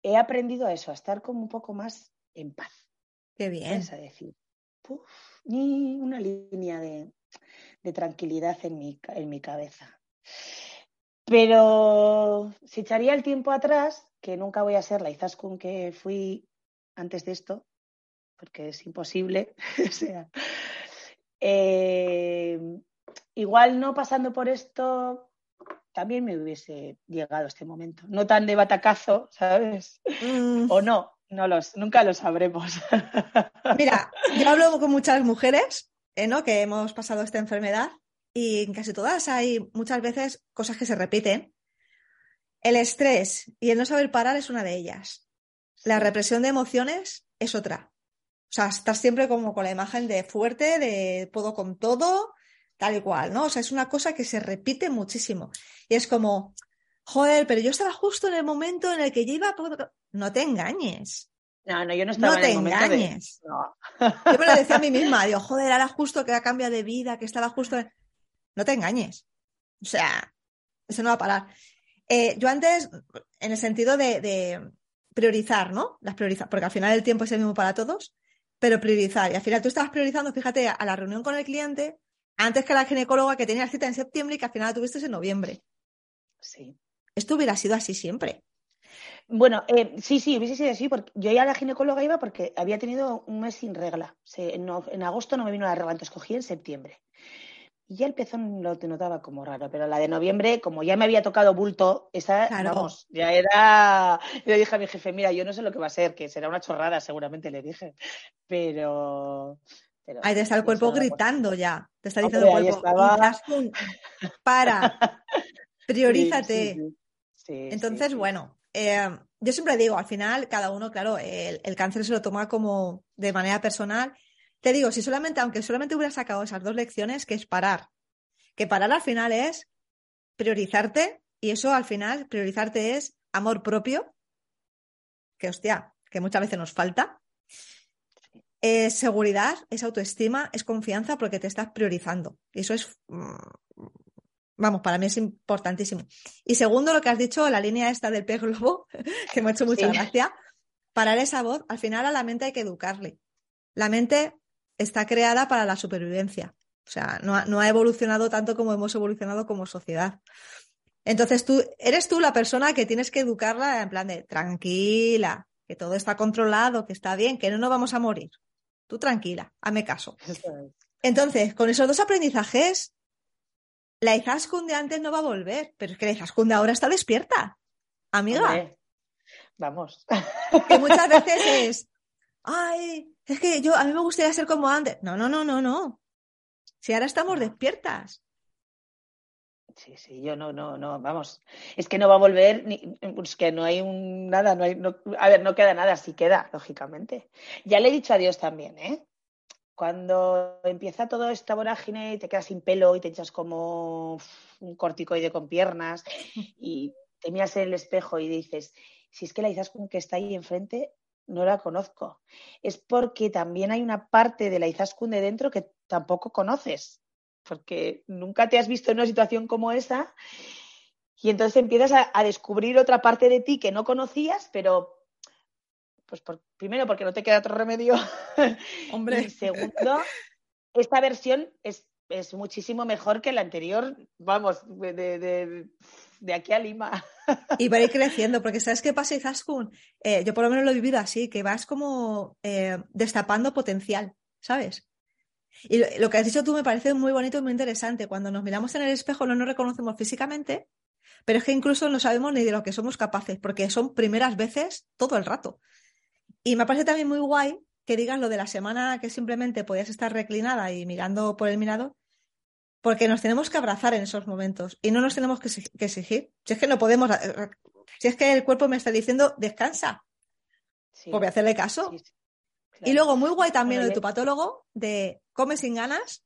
he aprendido a eso, a estar como un poco más en paz. Qué bien. Es a decir, ni una línea de, de tranquilidad en mi, en mi cabeza. Pero si echaría el tiempo atrás, que nunca voy a ser la Izaskun que fui antes de esto, porque es imposible. *laughs* o sea, eh, igual no pasando por esto, también me hubiese llegado este momento. No tan de batacazo, ¿sabes? Mm. O no, no los, nunca lo sabremos. *laughs* Mira, yo hablo con muchas mujeres eh, ¿no? que hemos pasado esta enfermedad y en casi todas hay muchas veces cosas que se repiten el estrés y el no saber parar es una de ellas. La represión de emociones es otra. O sea, estar siempre como con la imagen de fuerte, de puedo con todo, tal y cual, ¿no? O sea, es una cosa que se repite muchísimo. Y es como, joder, pero yo estaba justo en el momento en el que yo iba a... No te engañes. No, no, yo no estaba no te en el engañes. No. Yo me lo decía a mí *laughs* misma, digo, joder, ahora justo que ha cambiado de vida, que estaba justo... No te engañes. O sea, eso no va a parar. Eh, yo antes, en el sentido de, priorizar, ¿no? Las priorizar, porque al final el tiempo es el mismo para todos, pero priorizar. Y al final tú estabas priorizando, fíjate, a la reunión con el cliente antes que a la ginecóloga que tenía cita en septiembre y que al final la tuviste en noviembre. Sí. Esto hubiera sido así siempre. Bueno, eh, sí, sí, hubiese sido así, porque yo ya a la ginecóloga iba porque había tenido un mes sin regla. en, en, agosto no me vino la regla, entonces cogí en septiembre. Y ya el pezón lo te notaba como raro, pero la de noviembre, como ya me había tocado bulto, esa, vamos, ya era. Yo le dije a mi jefe, mira, yo no sé lo que va a ser, que será una chorrada, seguramente le dije. Pero. ahí te está el cuerpo gritando ya. Te está diciendo el cuerpo. Para. *laughs* Priorízate. Entonces, bueno, eh, yo siempre digo, al final, cada uno, claro, el, el cáncer se lo toma como de manera personal te digo, si solamente, aunque solamente hubiera sacado esas dos lecciones, que es parar. Que parar al final es priorizarte y eso al final, priorizarte es amor propio, que hostia, que muchas veces nos falta. Es seguridad, es autoestima, es confianza porque te estás priorizando. Y eso es, mm, vamos, para mí es importantísimo. Y segundo, lo que has dicho, la línea esta del pez globo, *laughs* que me ha hecho mucha gracia, parar esa voz, al final a la mente hay que educarle. La mente está creada para la supervivencia. O sea, no ha, evolucionado tanto como hemos evolucionado como sociedad. Entonces tú eres tú la persona que tienes que educarla en plan de tranquila, que todo está controlado, que está bien, que no nos vamos a morir. Tú tranquila, hazme caso. Entonces, con esos dos aprendizajes, la Izaskun de antes no va a volver, pero es que la Izaskun de ahora está despierta. Amiga. vamos. Que muchas *laughs* veces es, ay, es que yo, a mí me gustaría ser como antes. No, no, no, no, no. Si ahora estamos despiertas. Sí, sí, yo no, no, no, vamos. Es que no va a volver, ni, pues que no hay un, nada, no hay, a ver, no queda nada, sí queda, lógicamente. Ya le he dicho a Dios también, ¿eh? Cuando empieza todo esta vorágine y te quedas sin pelo y te echas como un corticoide con piernas y te miras en el espejo y dices, si es que la como que está ahí enfrente no la conozco. Es porque también hay una parte de la Izaskun de dentro que tampoco conoces, porque nunca te has visto en una situación como esa y entonces empiezas a, descubrir otra parte de ti que no conocías, pero pues primero porque no te queda otro remedio. *laughs* Hombre. Y segundo, esta versión es, muchísimo mejor que la anterior, vamos, de de aquí a Lima. Y va a ir *laughs* creciendo, porque ¿sabes qué pasa, Izaskun? Eh, yo por lo menos lo he vivido así, que vas como eh, destapando potencial, ¿sabes? Y lo, que has dicho tú me parece muy bonito y muy interesante. Cuando nos miramos en el espejo no nos reconocemos físicamente, pero es que incluso no sabemos ni de lo que somos capaces, porque son primeras veces todo el rato. Y me parece también muy guay que digas lo de la semana que simplemente podías estar reclinada y mirando por el mirador, porque nos tenemos que abrazar en esos momentos y no nos tenemos que, exigir. Si es que no podemos, eh, si es que el cuerpo me está diciendo descansa, pues voy a hacerle caso. Y luego, muy guay también lo de tu patólogo, de come sin ganas,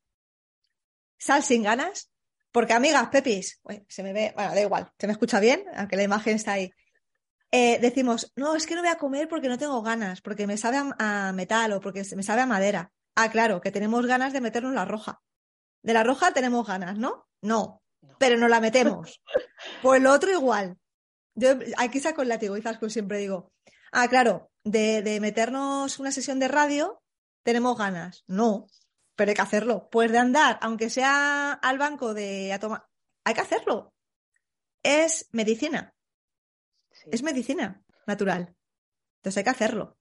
sal sin ganas, porque amigas, Pepis, se me ve, bueno, da igual, se me escucha bien, aunque la imagen está ahí. Eh, decimos, no, es que no voy a comer porque no tengo ganas, porque me sabe a, metal o porque me sabe a madera. Ah, claro, que tenemos ganas de meternos la roja. De la roja tenemos ganas, ¿no? No, pero no la *laughs* metemos. pues lo otro igual. Yo aquí saco el látigo y Zasco siempre digo, ah, claro, de, de meternos una sesión de radio, tenemos ganas. No, pero hay que hacerlo. Pues de andar, aunque sea al banco de a tomar, hay que hacerlo. Es medicina. Es medicina natural. Entonces hay que hacerlo.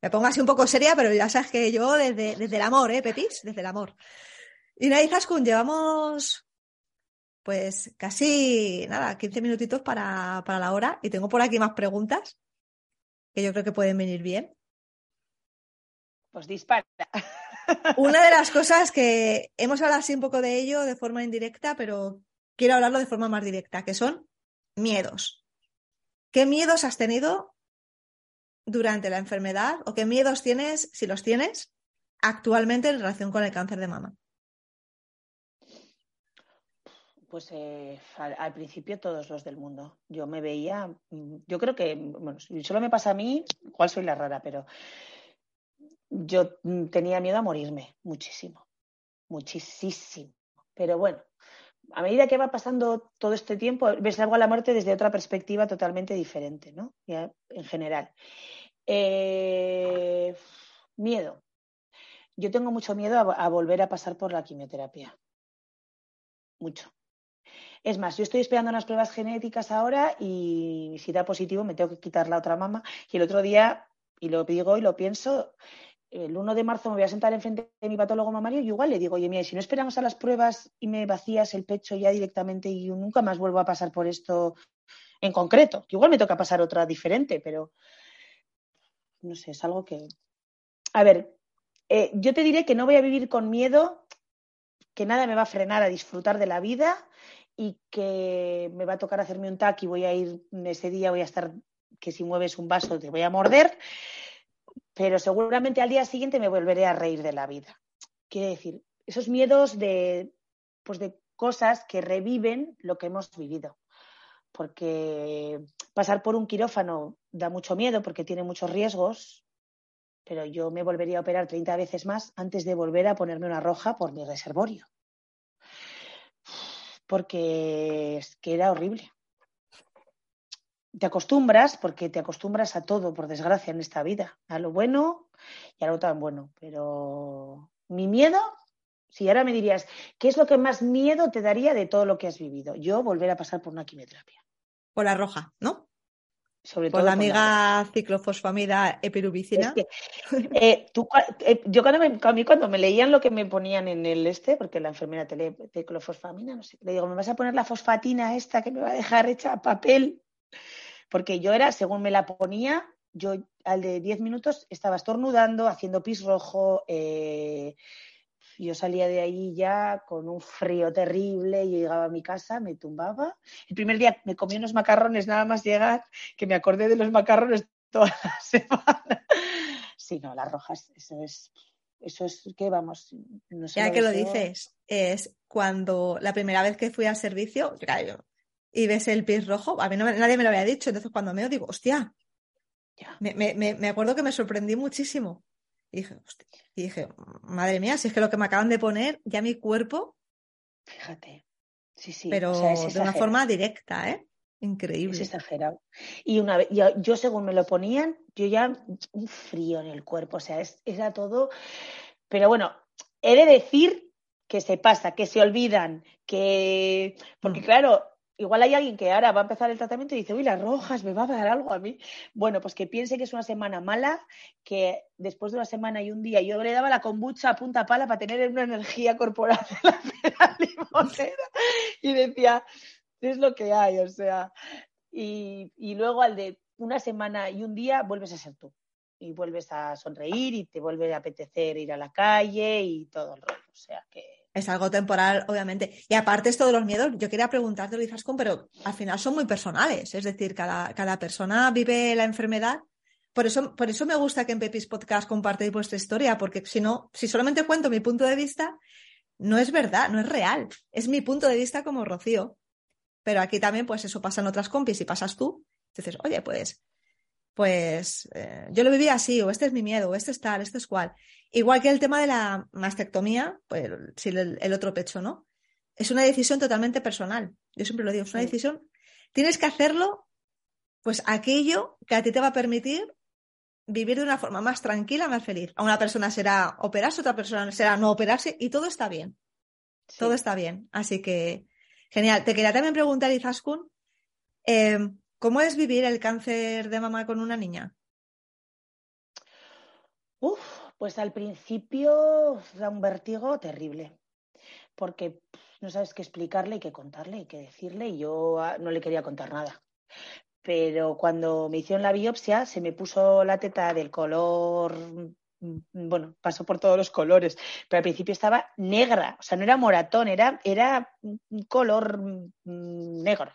Me pongo así un poco seria, pero ya sabes que yo desde, desde el amor, ¿eh, Pepis? Desde el amor. Y Nay Zaskun, llevamos pues casi, nada, 15 minutitos para, para la hora y tengo por aquí más preguntas que yo creo que pueden venir bien. Pues dispara. *laughs* Una de las cosas que hemos hablado así un poco de ello de forma indirecta, pero quiero hablarlo de forma más directa, que son miedos. ¿Qué miedos has tenido durante la enfermedad o qué miedos tienes, si los tienes, actualmente en relación con el cáncer de mama? Pues eh, al, principio todos los del mundo. Yo me veía, mm, yo creo que, bueno, solo me pasa a mí, igual soy la rara, pero yo mm, tenía miedo a morirme muchísimo, muchísimo. Pero bueno, a medida que va pasando todo este tiempo, ves algo a la muerte desde otra perspectiva totalmente diferente, ¿no? en general. Eh, miedo. Yo tengo mucho miedo a, volver a pasar por la quimioterapia. Mucho. Es más, yo estoy esperando unas pruebas genéticas ahora y si da positivo me tengo que quitar la otra mama. Y el otro día, y lo digo y lo pienso, el 1 de marzo me voy a sentar enfrente de mi patólogo mamario y igual le digo, oye, mira, si no esperamos a las pruebas y me vacías el pecho ya directamente y yo nunca más vuelvo a pasar por esto en concreto, igual me toca pasar otra diferente, pero no sé, es algo que... A ver, eh, yo te diré que no voy a vivir con miedo, que nada me va a frenar a disfrutar de la vida y que me va a tocar hacerme un tac y voy a ir ese día, voy a estar que si mueves un vaso te voy a morder pero seguramente al día siguiente me volveré a reír de la vida. Quiere decir, esos miedos de, pues de cosas que reviven lo que hemos vivido. Porque pasar por un quirófano da mucho miedo porque tiene muchos riesgos, pero yo me volvería a operar 30 veces más antes de volver a ponerme una roja por mi reservorio. Porque es que era horrible te acostumbras, porque te acostumbras a todo, por desgracia, en esta vida, a lo bueno y a lo tan bueno. Pero mi miedo, si ahora me dirías, ¿qué es lo que más miedo te daría de todo lo que has vivido? Yo volver a pasar por una quimioterapia. Por la roja, ¿no? Sobre por todo la amiga ciclofosfamida epirubicina. Eh, eh, yo cuando me, a mí cuando me leían lo que me ponían en el este, porque la enfermera te lee ciclofosfamina, no sé, le digo, ¿me vas a poner la fosfatina esta que me va a dejar hecha papel? Porque yo era, según me la ponía, yo al de 10 minutos estaba estornudando, haciendo pis rojo, eh, yo salía de ahí ya con un frío terrible, yo llegaba a mi casa, me tumbaba. El primer día me comí unos macarrones nada más llegar, que me acordé de los macarrones toda la *laughs* semana. Sí, no, las rojas, eso es, eso es que vamos, no sé. Ya que lo dices, es cuando la primera vez que fui al servicio, yo, y ves el pie rojo, a mí nadie me lo había dicho, entonces cuando me digo, hostia, me, me, me, acuerdo que me sorprendí muchísimo. Y dije, hostia, y dije, madre mía, si es que lo que me acaban de poner, ya mi cuerpo. Fíjate. Sí, sí. Pero de una forma directa, ¿eh? Increíble. Es exagerado. Y una vez, yo, yo, según me lo ponían, yo ya un frío en el cuerpo, o sea, es, era todo. Pero bueno, he de decir que se pasa, que se olvidan, que. Porque mm. claro, igual hay alguien que ahora va a empezar el tratamiento y dice, uy, las rojas, me va a dar algo a mí. Bueno, pues que piense que es una semana mala, que después de una semana y un día yo le daba la kombucha a punta pala para tener una energía corporal de la *laughs* limonera y decía, es lo que hay, o sea. Y, y luego al de una semana y un día vuelves a ser tú y vuelves a sonreír y te vuelve a apetecer ir a la calle y todo el rollo. O sea que es algo temporal, obviamente. Y aparte esto de los miedos, yo quería preguntarte, Luis pero al final son muy personales. Es decir, cada, cada persona vive la enfermedad por eso, por eso me gusta que en Pepis Podcast compartáis vuestra historia, porque si no, si solamente cuento mi punto de vista, no es verdad, no es real. Es mi punto de vista como Rocío. Pero aquí también, pues eso pasa en otras compis y pasas tú. Dices, oye, pues, pues eh, yo lo viví así, o este es mi miedo, o este es tal, este es cual. Igual que el tema de la mastectomía, pues si el, otro pecho, ¿no? Es una decisión totalmente personal. Yo siempre lo digo, es una decisión. Tienes que hacerlo, pues aquello que a ti te va a permitir vivir de una forma más tranquila, más feliz. A una persona será operarse, otra persona será no operarse y todo está bien. Todo está bien. Así que, genial. Te quería también preguntar, Izaskun, eh, ¿cómo es vivir el cáncer de mama con una niña? Uf, pues al principio da un vértigo terrible, porque no sabes qué explicarle y qué contarle y qué decirle y yo ah, no le quería contar nada pero cuando me hicieron la biopsia se me puso la teta del color, mm, bueno, pasó por todos los colores, pero al principio estaba negra, o sea, no era moratón, era, era un color mm, negro.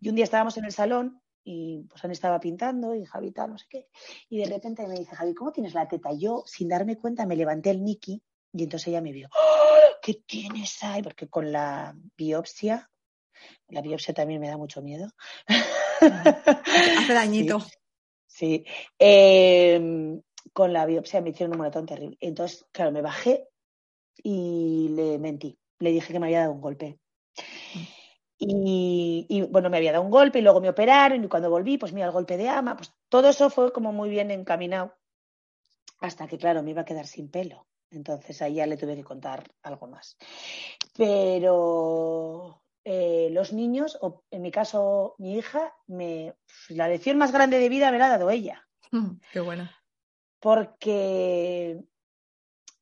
Y un día estábamos en el salón y pues Ana estaba pintando y Javi tal, no sé qué, y de repente me dice, Javi, ¿cómo tienes la teta? Yo, sin darme cuenta, me levanté el Nicky y entonces ella me vio, ¡Oh! ¿qué tienes ahí? Porque con la biopsia, la biopsia también me da mucho miedo. *laughs* Hace dañito. Sí. Em, con la biopsia me hicieron un maratón terrible. Entonces, claro, me bajé y le mentí. Le dije que me había dado un golpe. Y, bueno, me había dado un golpe y luego me operaron y cuando volví, pues mira, el golpe de ama, pues todo eso fue como muy bien encaminado. Hasta que, claro, me iba a quedar sin pelo. Entonces ahí ya le tuve que contar algo más. Pero eh, los niños, o en mi caso mi hija, me, la lección más grande de vida me la ha dado ella. Mm, *laughs* qué bueno. Porque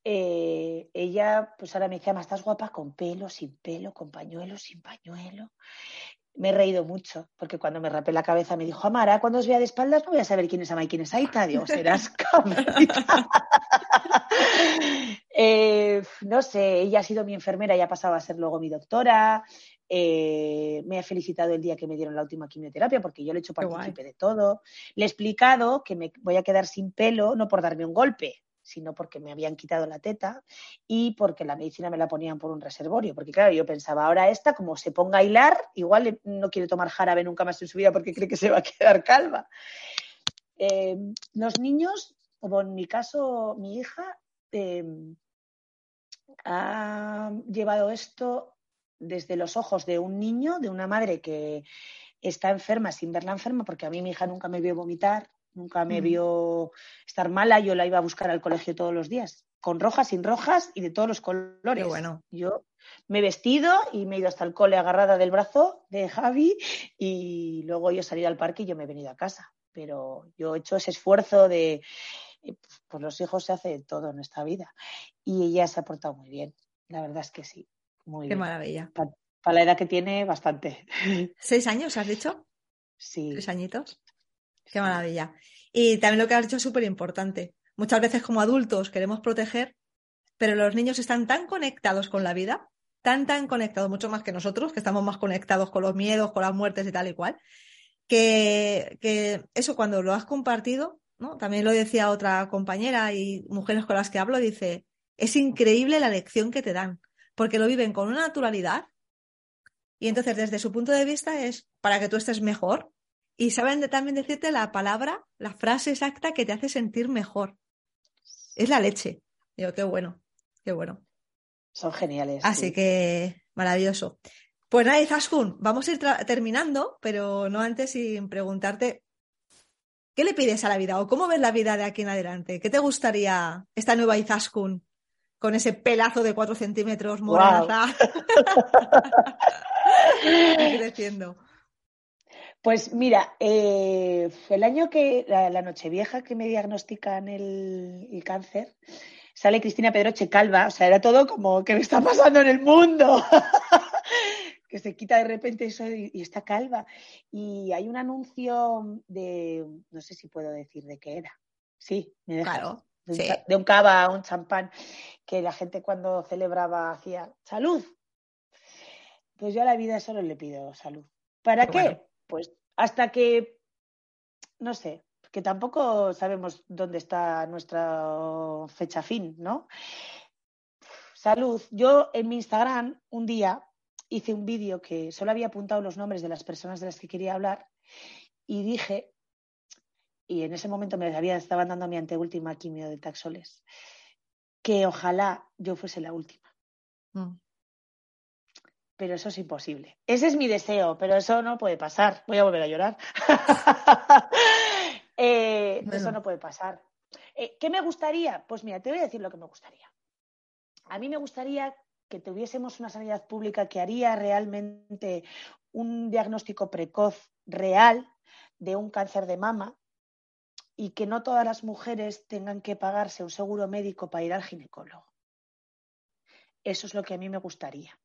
eh, ella, pues ahora me dice, más estás guapa con pelo, sin pelo, con pañuelo, sin pañuelo. Me he reído mucho, porque cuando me rapé la cabeza me dijo, Amara, cuando os vea de espaldas no voy a saber quién es Ama y quién es Aita. Digo, serás *laughs* cabrita. *laughs* Eh, no sé, ella ha sido mi enfermera y ha pasado a ser luego mi doctora. Eh, me ha felicitado el día que me dieron la última quimioterapia porque yo le he hecho partícipe de todo. Le he explicado que me voy a quedar sin pelo, no por darme un golpe, sino porque me habían quitado la teta y porque la medicina me la ponían por un reservorio. Porque claro, yo pensaba, ahora esta, como se ponga a hilar, igual no quiere tomar jarabe nunca más en su vida porque cree que se va a quedar calva. Eh, los niños, como en mi caso, mi hija, eh, ha llevado esto desde los ojos de un niño, de una madre que está enferma sin verla enferma, porque a mí mi hija nunca me vio vomitar, nunca me vio estar mala, yo la iba a buscar al colegio todos los días, con rojas, sin rojas y de todos los colores. bueno. Yo me he vestido y me he ido hasta el cole agarrada del brazo de Javi y luego yo salí al parque y yo me he venido a casa. Pero yo he hecho ese esfuerzo de, pues los hijos se hace todo en esta vida y ella se ha portado muy bien, la verdad es que sí. Qué maravilla. Para, la edad que tiene, bastante. ¿Seis años has dicho? Sí. ¿Seis añitos? Qué maravilla. Y también lo que has dicho es súper importante. Muchas veces como adultos queremos proteger, pero los niños están tan conectados con la vida, tan, tan conectados, mucho más que nosotros, que estamos más conectados con los miedos, con las muertes y tal y cual, que, que eso cuando lo has compartido, ¿no? También lo decía otra compañera y mujeres con las que hablo, dice, es increíble la lección que te dan porque lo viven con una naturalidad y entonces desde su punto de vista es para que tú estés mejor y saben también decirte la palabra, la frase exacta que te hace sentir mejor. Es la leche. Digo, qué bueno, qué bueno. Son geniales. Así que maravilloso. Pues nada, Izaskun, vamos a ir terminando, pero no antes sin preguntarte ¿qué le pides a la vida o cómo ves la vida de aquí en adelante? ¿Qué te gustaría esta nueva Izaskun con ese pelazo de cuatro centímetros morada *laughs* creciendo. Pues mira, eh, el año que, la, noche Nochevieja que me diagnostican el, cáncer, sale Cristina Pedroche calva, o sea, era todo como, ¿qué me está pasando en el mundo? *laughs* que se quita de repente eso y, está calva. Y hay un anuncio de, no sé si puedo decir de qué era. Sí, me deja. Claro de, un, cava a un champán, que la gente cuando celebraba hacía salud. Pues yo a la vida solo le pido salud. ¿Para qué? Pues hasta que, no sé, que tampoco sabemos dónde está nuestra fecha fin, ¿no? Salud. Yo en mi Instagram un día hice un vídeo que solo había apuntado los nombres de las personas de las que quería hablar y dije, y en ese momento me estaban dando mi anteúltima quimio de taxoles, que ojalá yo fuese la última. Mm. Pero eso es imposible. Ese es mi deseo, pero eso no puede pasar. Voy a volver a llorar. *laughs* Eh, eso no puede pasar. Eh, ¿Qué me gustaría? Pues mira, te voy a decir lo que me gustaría. A mí me gustaría que tuviésemos una sanidad pública que haría realmente un diagnóstico precoz real de un cáncer de mama y que no todas las mujeres tengan que pagarse un seguro médico para ir al ginecólogo. Eso es lo que a mí me gustaría.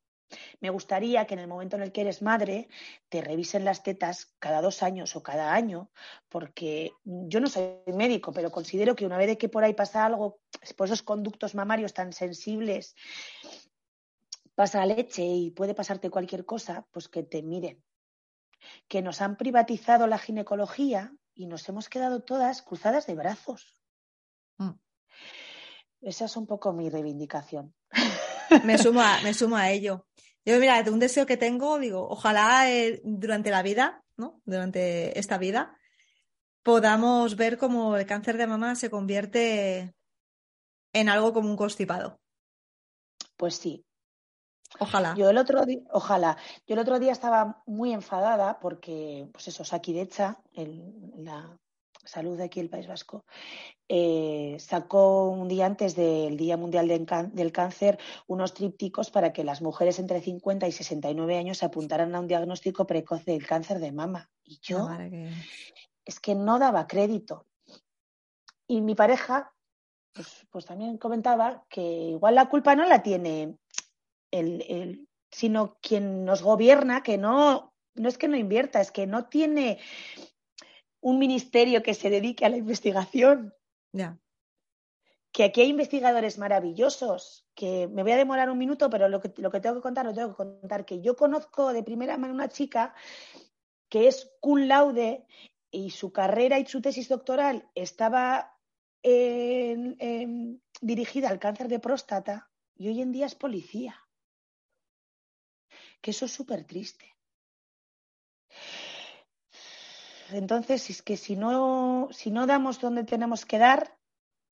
Me gustaría que en el momento en el que eres madre te revisen las tetas cada dos años o cada año, porque yo no soy médico, pero considero que una vez de que por ahí pasa algo, por esos conductos mamarios tan sensibles, pasa leche y puede pasarte cualquier cosa, pues que te miren. Que nos han privatizado la ginecología y nos hemos quedado todas cruzadas de brazos. Mm. Esa es un poco mi reivindicación. *laughs* Me sumo a, me sumo a ello. Yo, mira, un deseo que tengo, digo, ojalá eh, durante la vida, ¿no? Durante esta vida, podamos ver cómo el cáncer de mama se convierte en algo como un constipado. Pues sí, Ojalá. Yo el otro día, ojalá. Yo el otro día estaba muy enfadada porque, pues eso, Sakidecha, la salud de aquí el País Vasco, eh, sacó un día antes del Día Mundial del, Cáncer unos trípticos para que las mujeres entre 50 y 69 años se apuntaran a un diagnóstico precoz del cáncer de mama. Y yo es que no daba crédito. Y mi pareja, pues, pues también comentaba que igual la culpa no la tiene el, sino quien nos gobierna, que no, no es que no invierta, es que no tiene un ministerio que se dedique a la investigación. Que aquí hay investigadores maravillosos, que me voy a demorar un minuto, pero lo que, lo que tengo que contar, lo tengo que contar, que yo conozco de primera mano una chica que es cum laude y su carrera y su tesis doctoral estaba dirigida al cáncer de próstata y hoy en día es policía que eso es súper triste. Entonces, es que si no, si no damos donde tenemos que dar,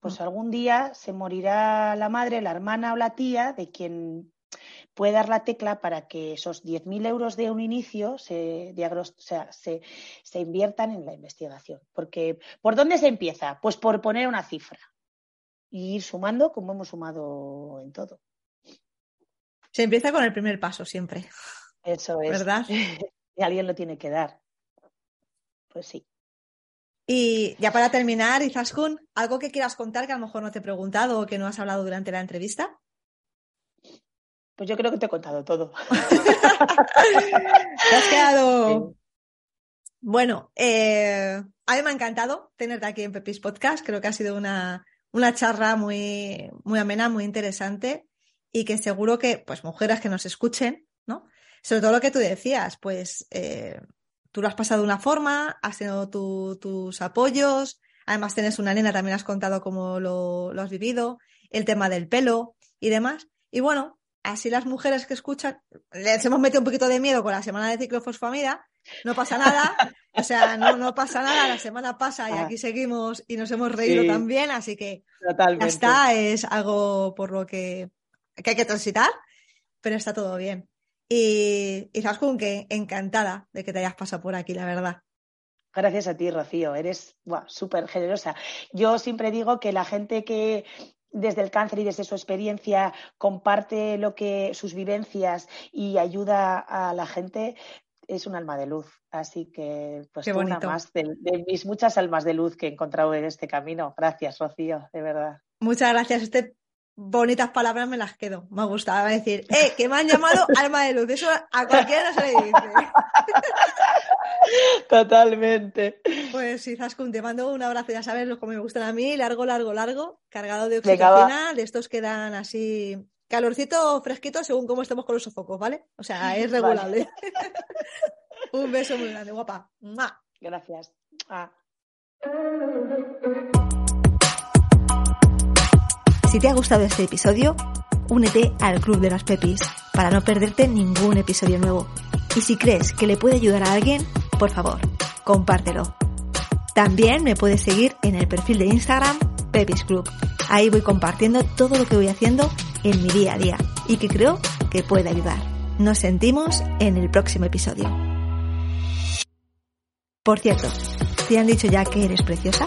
pues mm. algún día se morirá la madre, la hermana o la tía de quien puede dar la tecla para que esos 10.000 euros de un inicio se, se, se inviertan en la investigación. Porque, ¿por dónde se empieza? Pues por poner una cifra y ir sumando como hemos sumado en todo. Se empieza con el primer paso siempre. Eso es. ¿Verdad? *laughs* y alguien lo tiene que dar. Pues sí. Y ya para terminar, Izaskun, ¿algo que quieras contar que a lo mejor no te he preguntado o que no has hablado durante la entrevista? Pues yo creo que te he contado todo. *laughs* te has quedado. Bueno, eh, a mí me ha encantado tenerte aquí en Pepis Podcast. Creo que ha sido una, una charla muy, muy amena, muy interesante y que seguro que, pues, mujeres que nos escuchen, ¿no? Sobre todo lo que tú decías, pues, eh, tú lo has pasado de una forma, has tenido tus apoyos, además tienes una nena, también has contado cómo lo, has vivido, el tema del pelo y demás. Y bueno, así las mujeres que escuchan, les hemos metido un poquito de miedo con la semana de ciclofosfamida, no pasa nada, o sea, no, no pasa nada, la semana pasa y ah. aquí seguimos y nos hemos reído también, así que ya está, es algo por lo que que hay que transitar, pero está todo bien. Y, y con que encantada de que te hayas pasado por aquí, la verdad. Gracias a ti, Rocío. Eres súper generosa. Yo siempre digo que la gente que desde el cáncer y desde su experiencia comparte lo que sus vivencias y ayuda a la gente es un alma de luz. Así que, pues, una más de, de, mis muchas almas de luz que he encontrado en este camino. Gracias, Rocío, de verdad. Muchas gracias. Este bonitas palabras me las quedo. Me gustaba decir, ¡eh! Que me han llamado *laughs* alma de luz. Eso a cualquiera se le dice. *laughs* Totalmente. Pues sí, Zaskun, te mando un abrazo, ya sabes, los como me gustan a mí, largo, largo, largo, cargado de oxitocina, de estos que dan así calorcito, fresquito, según cómo estemos con los sofocos, ¿vale? O sea, *laughs* es regulable. un beso muy grande, guapa. Gracias. Ah. Si te ha gustado este episodio, únete al Club de las Pepis para no perderte ningún episodio nuevo. Y si crees que le puede ayudar a alguien, por favor, compártelo. También me puedes seguir en el perfil de Instagram Pepis Club. Ahí voy compartiendo todo lo que voy haciendo en mi día a día y que creo que puede ayudar. Nos sentimos en el próximo episodio. Por cierto, ¿te han dicho ya que eres preciosa?